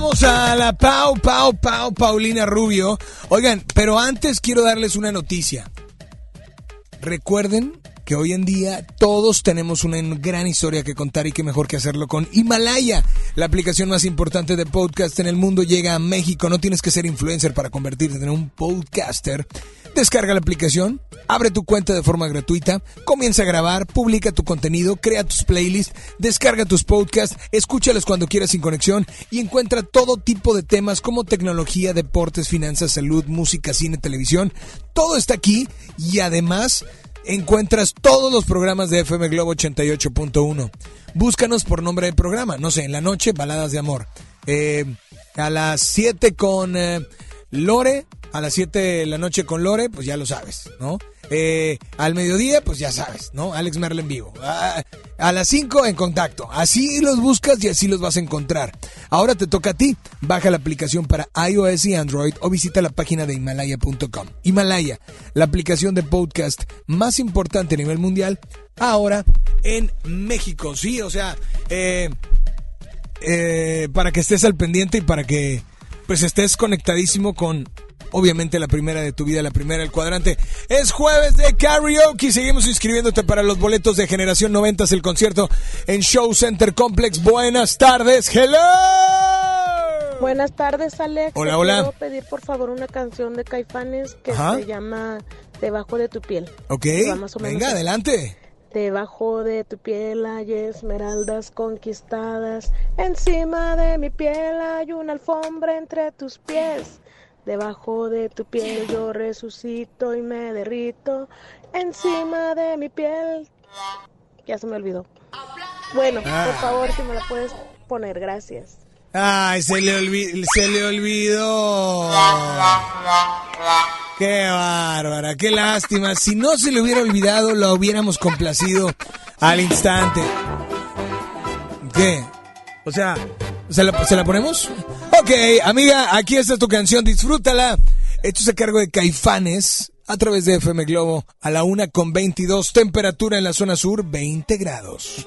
Escuchamos a la Pau, Pau, Pau, Paulina Rubio. Oigan, pero antes quiero darles una noticia. Recuerden que hoy en día todos tenemos una gran historia que contar y qué mejor que hacerlo con Himalaya. La aplicación más importante de podcast en el mundo llega a México. No tienes que ser influencer para convertirte en un podcaster. Descarga la aplicación, abre tu cuenta de forma gratuita, comienza a grabar, publica tu contenido, crea tus playlists, descarga tus podcasts, escúchalos cuando quieras sin conexión y encuentra todo tipo de temas como tecnología, deportes, finanzas, salud, música, cine, televisión. Todo está aquí y además encuentras todos los programas de FM Globo 88.1. Búscanos por nombre del programa, no sé, en la noche, baladas de amor. Eh, a las 7 con eh, Lore, a las 7 de la noche con Lore, pues ya lo sabes, ¿no? Eh, al mediodía, pues ya sabes, ¿no? Alex Merle en vivo. Ah, a las 5 en contacto. Así los buscas y así los vas a encontrar. Ahora te toca a ti. Baja la aplicación para iOS y Android o visita la página de Himalaya.com. Himalaya, la aplicación de podcast más importante a nivel mundial, ahora en México. Sí, o sea, eh, eh, para que estés al pendiente y para que pues estés conectadísimo con obviamente la primera de tu vida, la primera del cuadrante. Es jueves de karaoke. Seguimos inscribiéndote para los boletos de Generación 90, el concierto en Show Center Complex. Buenas tardes. Hello. Buenas tardes, Alex. Hola, hola. Quiero pedir por favor una canción de Caifanes que Ajá. se llama Debajo de tu piel. Ok, Que va más o menos venga, así. adelante. Debajo de tu piel hay esmeraldas conquistadas. Encima de mi piel hay una alfombra entre tus pies. Debajo de tu piel yo resucito y me derrito. Encima de mi piel. Ya se me olvidó. Bueno, Ah. por favor, si me la puedes poner, gracias. Ay, se le, olvi- se le olvidó. Qué bárbara, qué lástima. Si no se le hubiera olvidado, lo hubiéramos complacido al instante. ¿Qué? O sea, ¿se la, ¿se la ponemos? Ok, amiga, aquí está tu canción, disfrútala. Esto es a cargo de Caifanes a través de FM Globo a la una con 22, temperatura en la zona sur 20 grados.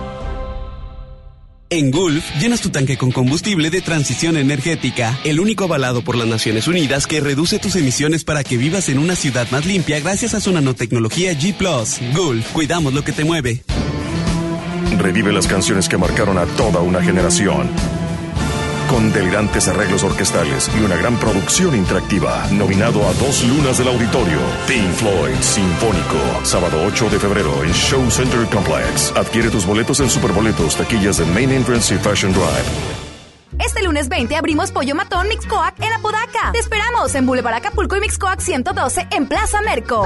En Gulf, llenas tu tanque con combustible de transición energética, el único avalado por las Naciones Unidas que reduce tus emisiones para que vivas en una ciudad más limpia gracias a su nanotecnología G ⁇ Gulf, cuidamos lo que te mueve. Revive las canciones que marcaron a toda una generación con delirantes arreglos orquestales y una gran producción interactiva. Nominado a dos lunas del auditorio. Pink Floyd Sinfónico. Sábado 8 de febrero en Show Center Complex. Adquiere tus boletos en Superboletos, taquillas de Main Entrance y Fashion Drive. Este lunes 20 abrimos Pollo Matón Mixcoac en Apodaca. Te esperamos en Boulevard Acapulco y Mixcoac 112 en Plaza Merco.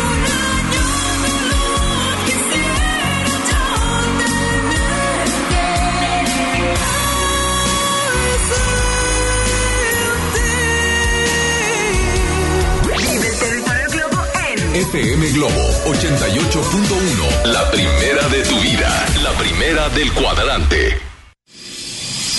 FM Globo 88.1. La primera de tu vida. La primera del cuadrante.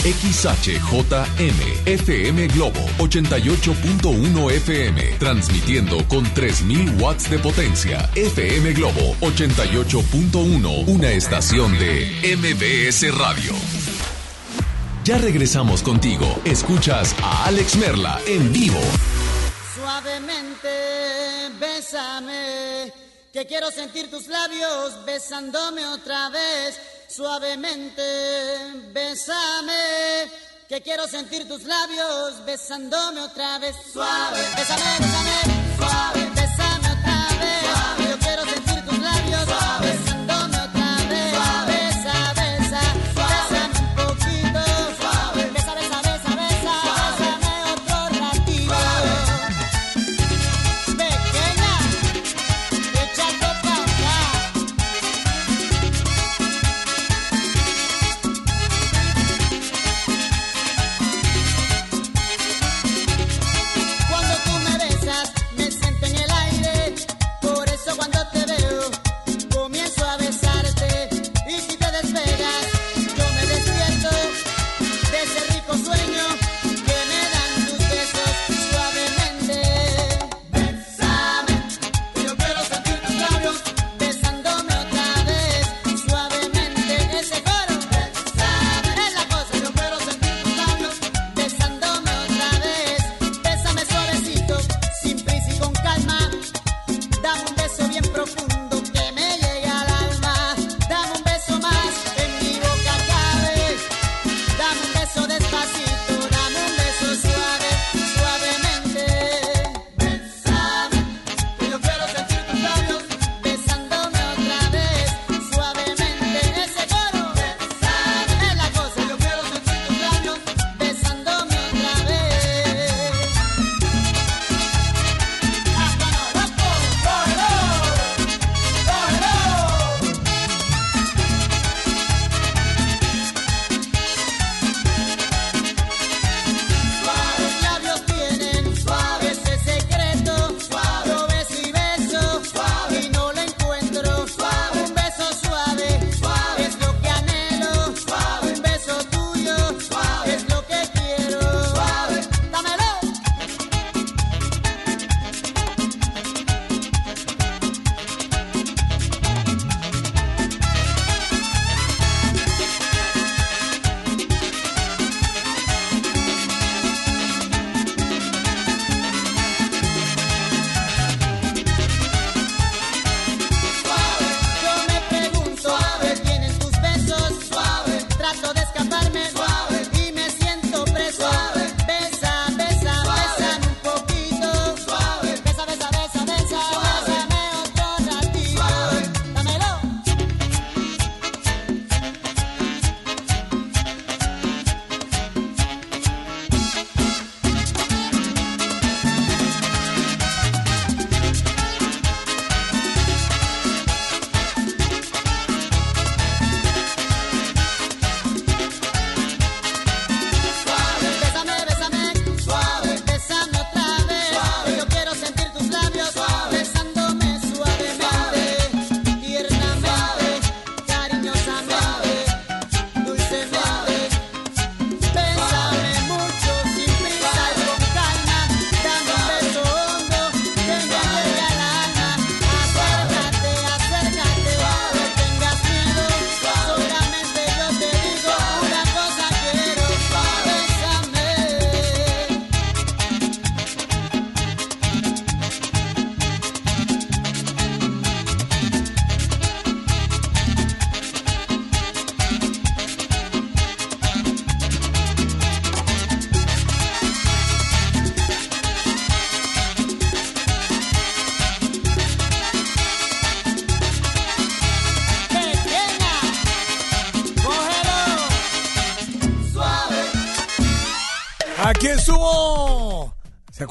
XHJM FM Globo 88.1 FM, transmitiendo con 3000 watts de potencia. FM Globo 88.1, una estación de MBS Radio. Ya regresamos contigo. Escuchas a Alex Merla en vivo. Suavemente bésame, que quiero sentir tus labios besándome otra vez. Suavemente, bésame, que quiero sentir tus labios besándome otra vez. Suave, bésame, bésame, suave.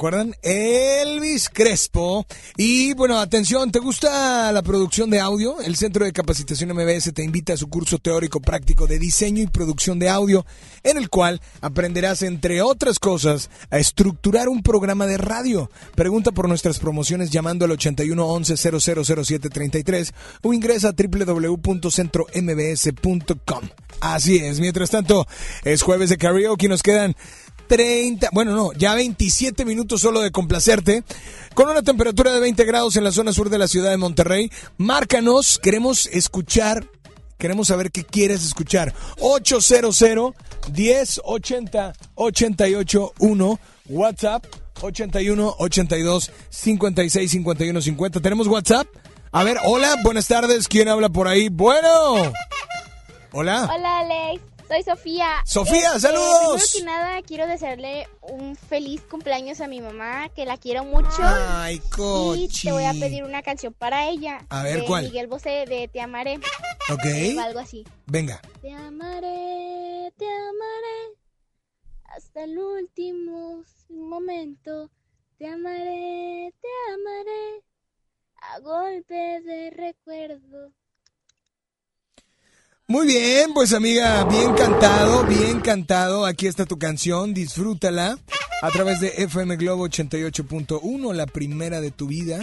Acuerdan? Elvis Crespo. Y bueno, atención, ¿te gusta la producción de audio? El Centro de Capacitación MBS te invita a su curso teórico práctico de diseño y producción de audio, en el cual aprenderás, entre otras cosas, a estructurar un programa de radio. Pregunta por nuestras promociones llamando al 81 11 000733 o ingresa a www.centrombs.com. Así es, mientras tanto, es jueves de karaoke y nos quedan 30, bueno, no, ya 27 minutos solo de complacerte, con una temperatura de 20 grados en la zona sur de la ciudad de Monterrey. Márcanos, queremos escuchar, queremos saber qué quieres escuchar. 800 1080 881 WhatsApp 81 82 56 51 50. ¿Tenemos WhatsApp? A ver, hola, buenas tardes. ¿Quién habla por ahí? Bueno. Hola. Hola, Alex. Soy Sofía. Sofía, Este, saludos. Primero que nada, quiero desearle un feliz cumpleaños a mi mamá, que la quiero mucho. Ay, Y cochi. te voy a pedir una canción para ella. A ver, de ¿cuál? Miguel Bosé, de Te amaré. Ok. O algo así. Venga. Te amaré, te amaré, hasta el último momento. Te amaré, te amaré, a golpe de recuerdo. Muy bien, pues amiga, bien cantado, bien cantado. Aquí está tu canción, disfrútala a través de FM Globo 88.1, la primera de tu vida,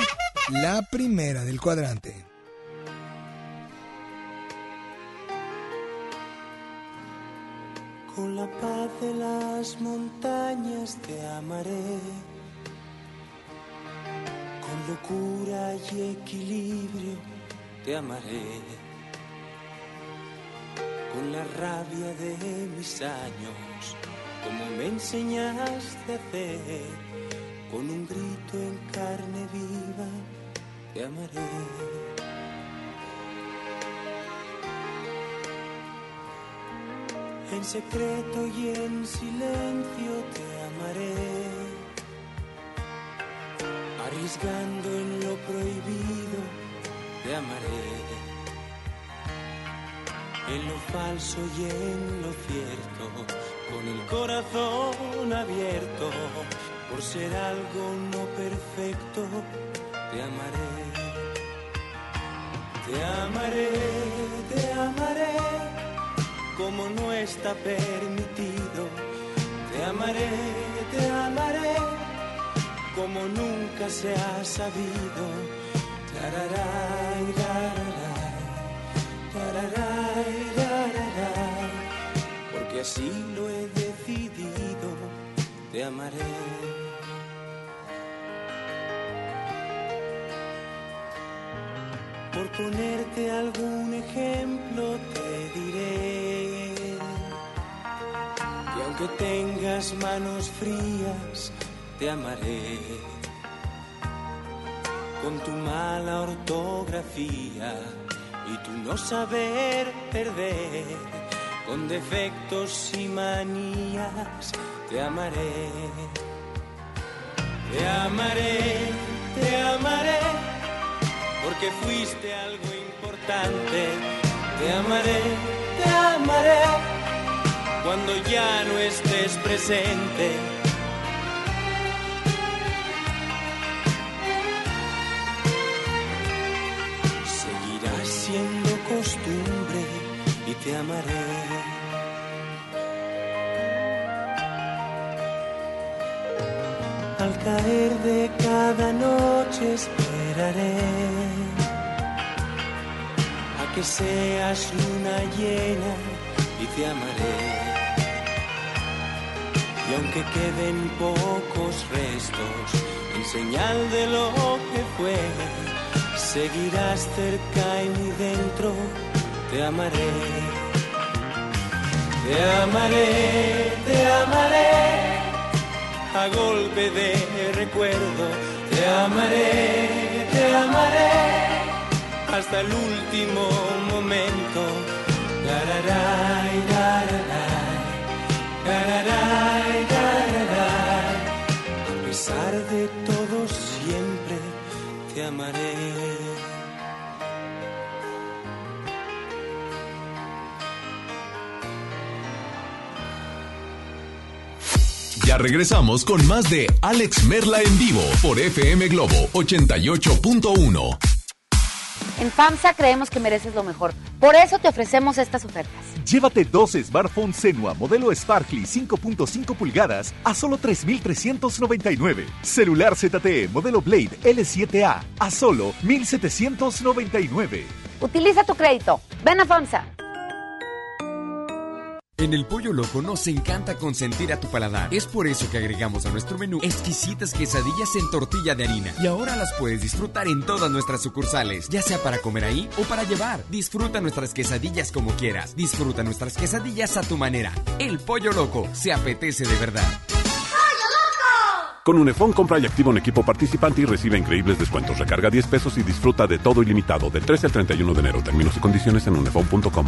la primera del cuadrante. Con la paz de las montañas te amaré. Con locura y equilibrio te amaré. Con la rabia de mis años, como me enseñaste a hacer. Con un grito en carne viva te amaré. En secreto y en silencio te amaré, arriesgando en lo prohibido te amaré, en lo falso y en lo cierto, con el corazón abierto, por ser algo no perfecto, te amaré, te amaré, te amaré como no está permitido. Te amaré, te amaré, como nunca se ha sabido. Tararay, tararay, porque así lo he decidido. Te amaré. Por ponerte algún ejemplo te diré que aunque tengas manos frías te amaré con tu mala ortografía y tu no saber perder con defectos y manías te amaré te amaré te amaré porque fuiste algo importante. Te amaré, te amaré, cuando ya no estés presente. Costumbre y te amaré. Al caer de cada noche esperaré a que seas luna llena y te amaré. Y aunque queden pocos restos en señal de lo que fue, seguirás cerca y muy dentro, te amaré. Te amaré, te amaré a golpe de recuerdo. Te amaré, te amaré hasta el último momento. Tararay, tararay, tararay. A pesar de todo, te amaré. Ya regresamos con más de Alex Merla en vivo por FM Globo 88.1. En FAMSA creemos que mereces lo mejor. Por eso te ofrecemos estas ofertas. Llévate dos smartphones Senua modelo Sparkly 5.5 pulgadas a solo 3,399. Celular ZTE modelo Blade L7A a solo 1,799. Utiliza tu crédito. Ven a FAMSA. En el Pollo Loco nos encanta consentir a tu paladar. Es por eso que agregamos a nuestro menú exquisitas quesadillas en tortilla de harina. Y ahora las puedes disfrutar en todas nuestras sucursales, ya sea para comer ahí o para llevar. Disfruta nuestras quesadillas como quieras. Disfruta nuestras quesadillas a tu manera. El Pollo Loco se apetece de verdad. Con Unifón compra y activa un equipo participante y recibe increíbles descuentos. Recarga 10 pesos y disfruta de todo ilimitado del 13 al 31 de enero. Términos y condiciones en unifón.com.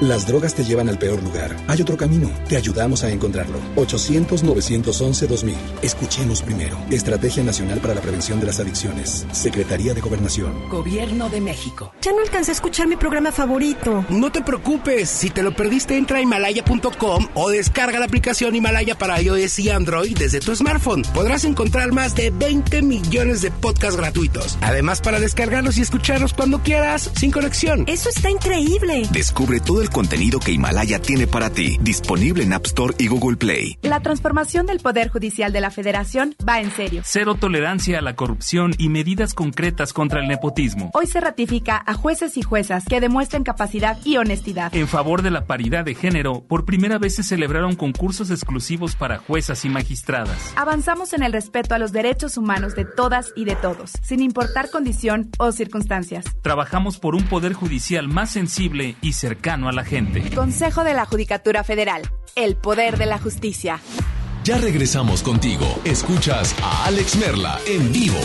Las drogas te llevan al peor lugar. Hay otro camino. Te ayudamos a encontrarlo. 800-911-2000. Escuchemos primero. Estrategia Nacional para la Prevención de las Adicciones. Secretaría de Gobernación. Gobierno de México. Ya no alcancé a escuchar mi programa favorito. No te preocupes. Si te lo perdiste, entra a himalaya.com o descarga la aplicación Himalaya para iOS y Android desde tu smartphone. Podrás encontrar más de 20 millones de podcasts gratuitos. Además, para descargarlos y escucharlos cuando quieras, sin conexión. Eso está increíble. Descubre todo el contenido que Himalaya tiene para ti, disponible en App Store y Google Play. La transformación del Poder Judicial de la Federación va en serio. Cero tolerancia a la corrupción y medidas concretas contra el nepotismo. Hoy se ratifica a jueces y juezas que demuestren capacidad y honestidad. En favor de la paridad de género, por primera vez se celebraron concursos exclusivos para juezas y magistradas. Avanzamos en el respeto a los derechos humanos de todas y de todos, sin importar condición o circunstancias. Trabajamos por un poder judicial más sensible y cercano a la gente. Consejo de la Judicatura Federal. El poder de la justicia. Ya regresamos contigo. Escuchas a Alex Merla en vivo.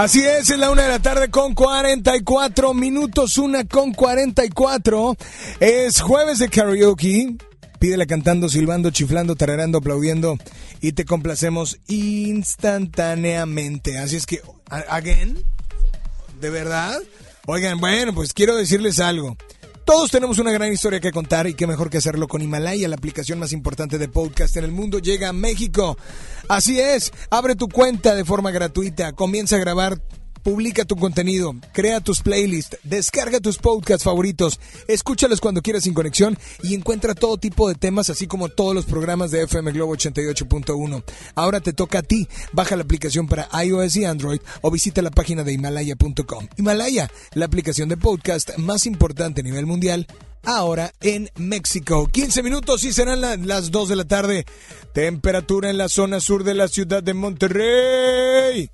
Así es, es la una de la tarde con 44 minutos, una con 44. Es jueves de karaoke. Pídela cantando, silbando, chiflando, tararando, aplaudiendo y te complacemos instantáneamente. Así es que, again, ¿de verdad? Oigan, bueno, pues quiero decirles algo. Todos tenemos una gran historia que contar y qué mejor que hacerlo con Himalaya, la aplicación más importante de podcast en el mundo, llega a México. Así es, abre tu cuenta de forma gratuita, comienza a grabar, publica tu contenido, crea tus playlists, descarga tus podcasts favoritos, escúchalos cuando quieras sin conexión y encuentra todo tipo de temas, así como todos los programas de FM Globo 88.1. Ahora te toca a ti, baja la aplicación para iOS y Android o visita la página de himalaya.com. Himalaya, la aplicación de podcast más importante a nivel mundial ahora en México. 15 minutos y serán la- las 2 de la tarde. Temperatura en la zona sur de la ciudad de Monterrey.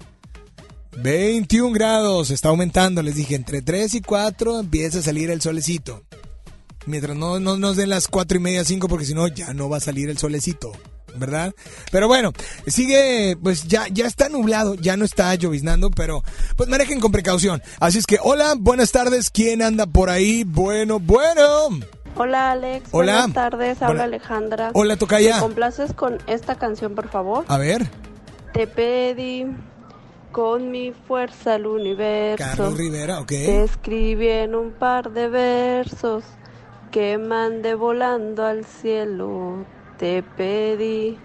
21 grados, está aumentando, les dije, entre 3 y 4 empieza a salir el solecito. Mientras no, no nos den las 4 y media, 5, porque si no ya no va a salir el solecito, ¿verdad? Pero bueno, sigue, pues ya, ya está nublado, ya no está lloviznando, pero pues manejen con precaución. Así es que, hola, buenas tardes, ¿quién anda por ahí? Bueno, bueno. Hola Alex, Hola. buenas tardes, habla Hola. Alejandra. Hola, tocaya. ¿Me complaces con esta canción, por favor? A ver, Te pedí con mi fuerza al universo. Carlos Rivera, ok. Te escribí en un par de versos que mandé volando al cielo. Te pedí,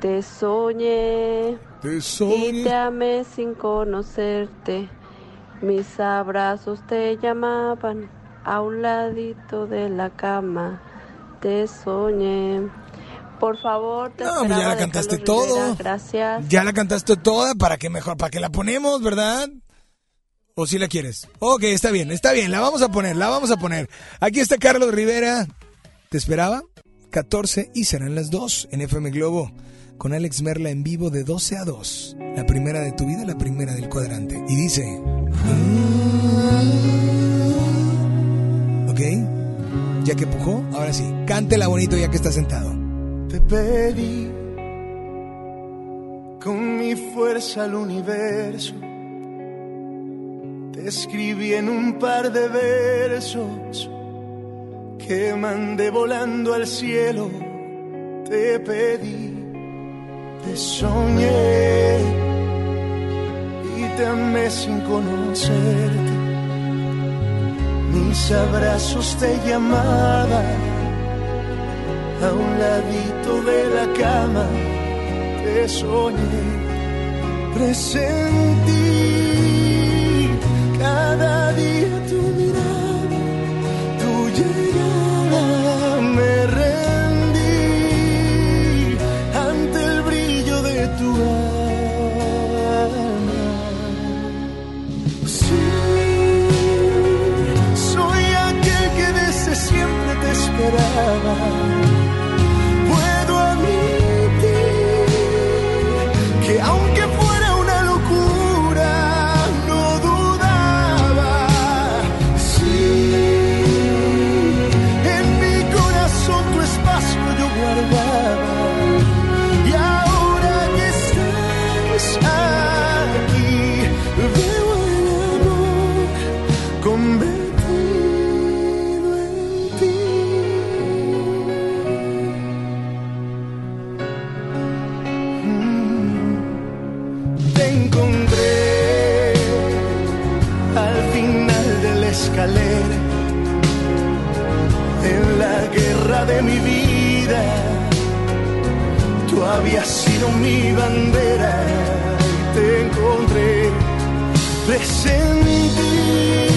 te soñé. Te Y te amé sin conocerte. Mis abrazos te llamaban a un ladito de la cama. Te soñé. Por favor, te No, pues ya la cantaste Carlos todo. Rivera. Gracias. ya la cantaste toda, ¿para qué mejor? ¿Para qué la ponemos, verdad? ¿O si la quieres? Ok, está bien, está bien, la vamos a poner, la vamos a poner. Aquí está Carlos Rivera. ¿Te esperaba? 14 y serán las 2 en FM Globo. Con Alex Merla en vivo de 12 a 2. La primera de tu vida, la primera del cuadrante. Y dice... ¿Ok? Ya que pujó, ahora sí. Cántela bonito ya que está sentado. Te pedí con mi fuerza al universo. Te escribí en un par de versos que mandé volando al cielo. Te pedí, te soñé y te amé sin conocerte. Mis abrazos te llamaban a un ladito de la cama te soñé, presentí cada día tu mirada, tu llegada, me rendí ante el brillo de tu alma. Sí, soy aquel que desde siempre te esperaba Tú habías sido mi bandera y te encontré, presentí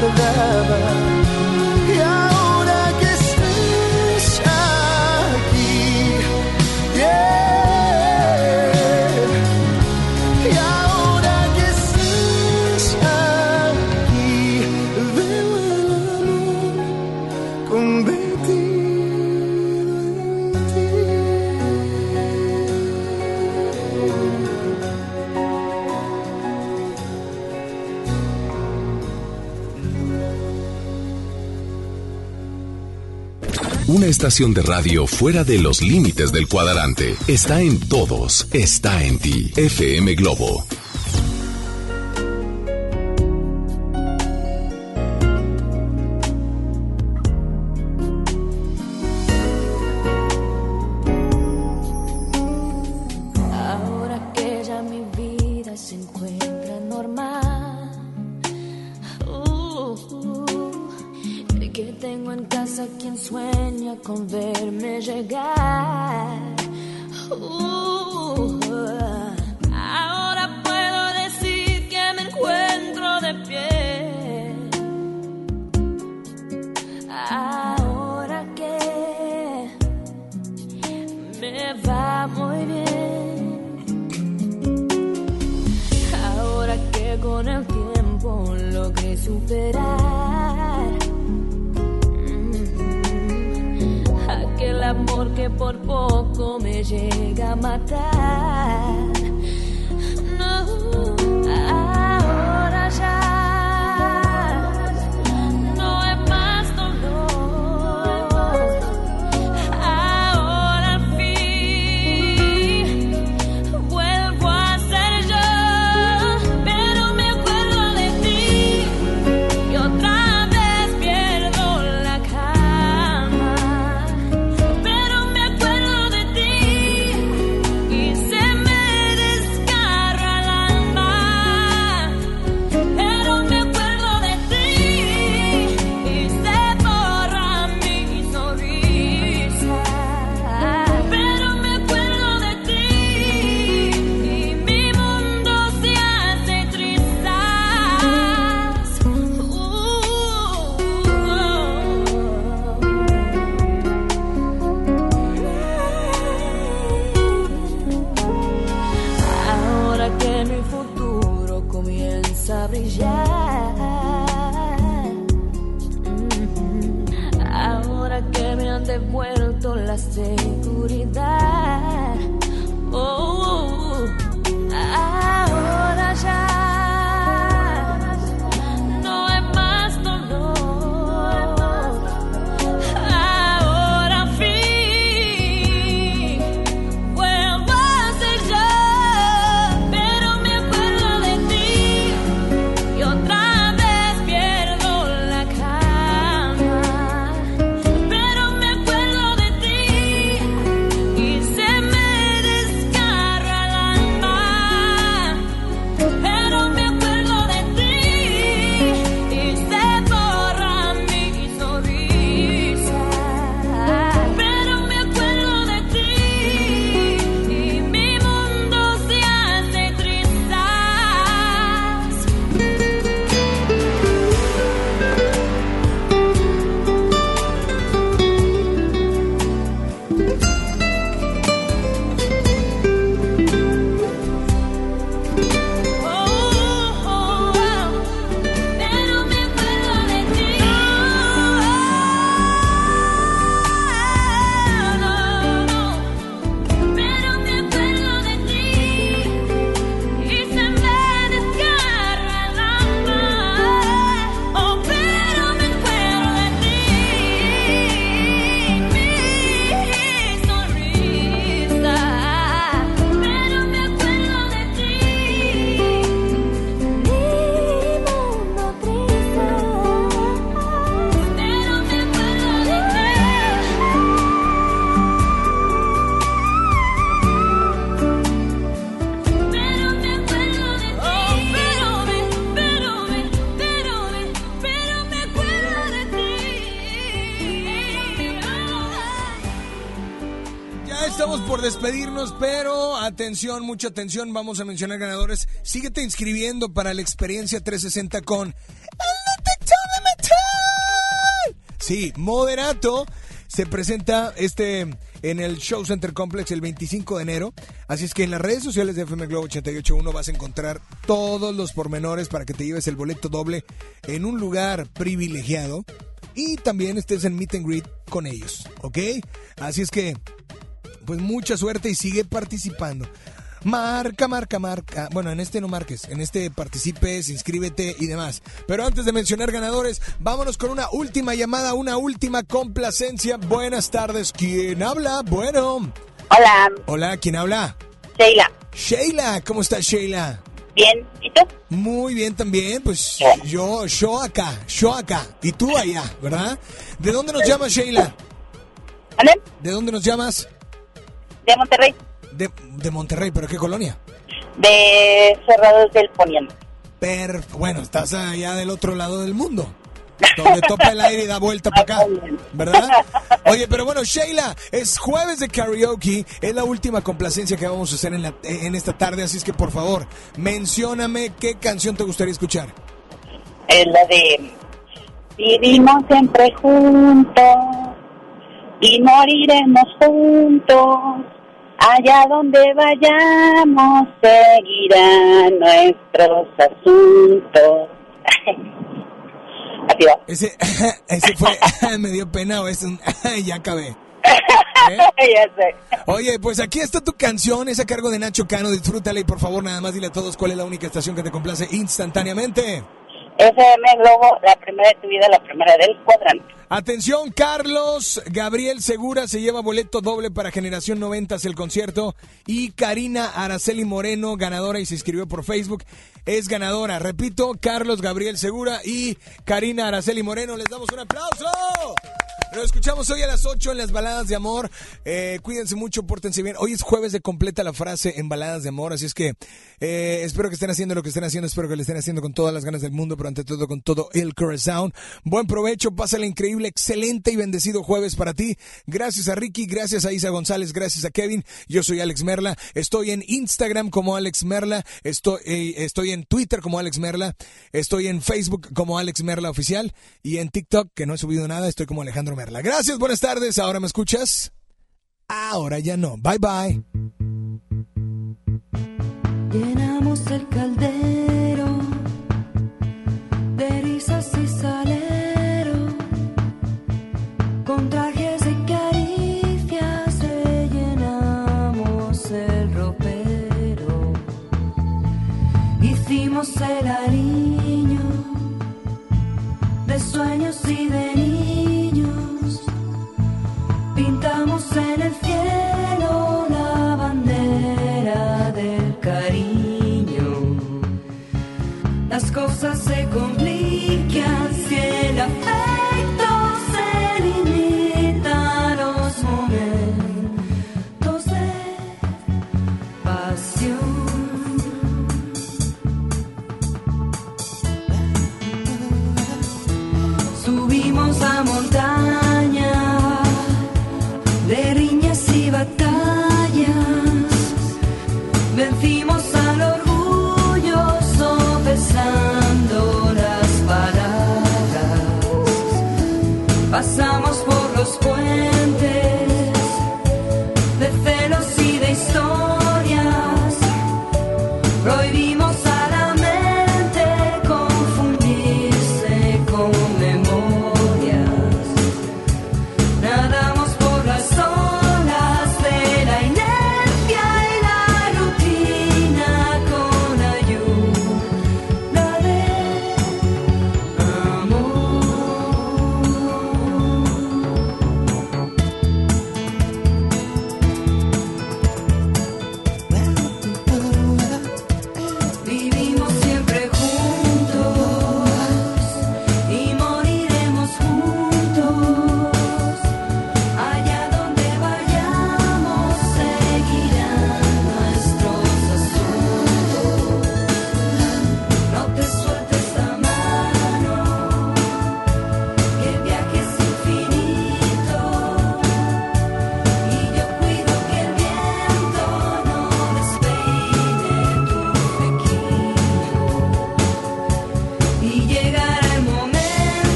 guardaba. estación de radio fuera de los límites del cuadrante. Está en todos, está en ti. FM Globo pero atención, mucha atención, vamos a mencionar ganadores. Síguete inscribiendo para la experiencia 360 con El Detector de Sí, Moderato se presenta este en el Show Center Complex el 25 de enero. Así es que en las redes sociales de FM Globo 881 vas a encontrar todos los pormenores para que te lleves el boleto doble en un lugar privilegiado y también estés en meet and greet con ellos, ¿ok? Así es que pues mucha suerte y sigue participando. Marca, marca, marca. Bueno, en este no marques, en este participes, inscríbete y demás. Pero antes de mencionar ganadores, vámonos con una última llamada, una última complacencia. Buenas tardes, ¿quién habla? Bueno. Hola. Hola, ¿quién habla? Sheila. Sheila, ¿cómo estás, Sheila? Bien, ¿y tú? Muy bien también, pues yo, yo acá, yo acá, y tú allá, ¿verdad? ¿De dónde nos llamas, Sheila? ¿Ale? ¿De dónde nos llamas? De Monterrey. De, de Monterrey, ¿pero qué colonia? De Cerrados del Poniente. Per, bueno, estás allá del otro lado del mundo. Donde topa el aire y da vuelta para acá, ¿verdad? Oye, pero bueno, Sheila, es jueves de karaoke, es la última complacencia que vamos a hacer en, la- en esta tarde, así es que por favor, mencióname qué canción te gustaría escuchar. Es la de Vivimos siempre juntos y moriremos juntos. Allá donde vayamos seguirán nuestros asuntos. Así va. Ese, ese fue, me dio pena o es un, ya acabé. ya sé. Oye, pues aquí está tu canción, es a cargo de Nacho Cano, disfrútala y por favor nada más dile a todos cuál es la única estación que te complace instantáneamente. FM Globo, la primera de tu vida, la primera del cuadrante. Atención, Carlos Gabriel Segura se lleva boleto doble para Generación 90 el concierto y Karina Araceli Moreno, ganadora y se inscribió por Facebook, es ganadora. Repito, Carlos Gabriel Segura y Karina Araceli Moreno, les damos un aplauso. Nos escuchamos hoy a las 8 en las baladas de amor. Eh, cuídense mucho, pórtense bien. Hoy es jueves de completa la frase en baladas de amor, así es que eh, espero que estén haciendo lo que estén haciendo, espero que lo estén haciendo con todas las ganas del mundo, pero ante todo con todo el corazón. Buen provecho, pásale increíble, excelente y bendecido jueves para ti. Gracias a Ricky, gracias a Isa González, gracias a Kevin. Yo soy Alex Merla, estoy en Instagram como Alex Merla, estoy, eh, estoy en Twitter como Alex Merla, estoy en Facebook como Alex Merla Oficial y en TikTok, que no he subido nada, estoy como Alejandro Gracias, buenas tardes, ahora me escuchas. Ahora ya no. Bye bye. Llenamos el caldero de risas y salero, con trajes de caricias rellenamos el ropero. Hicimos el ariño de sueños y de niños, pintamos en el cielo la bandera del cariño. Las cosas se complican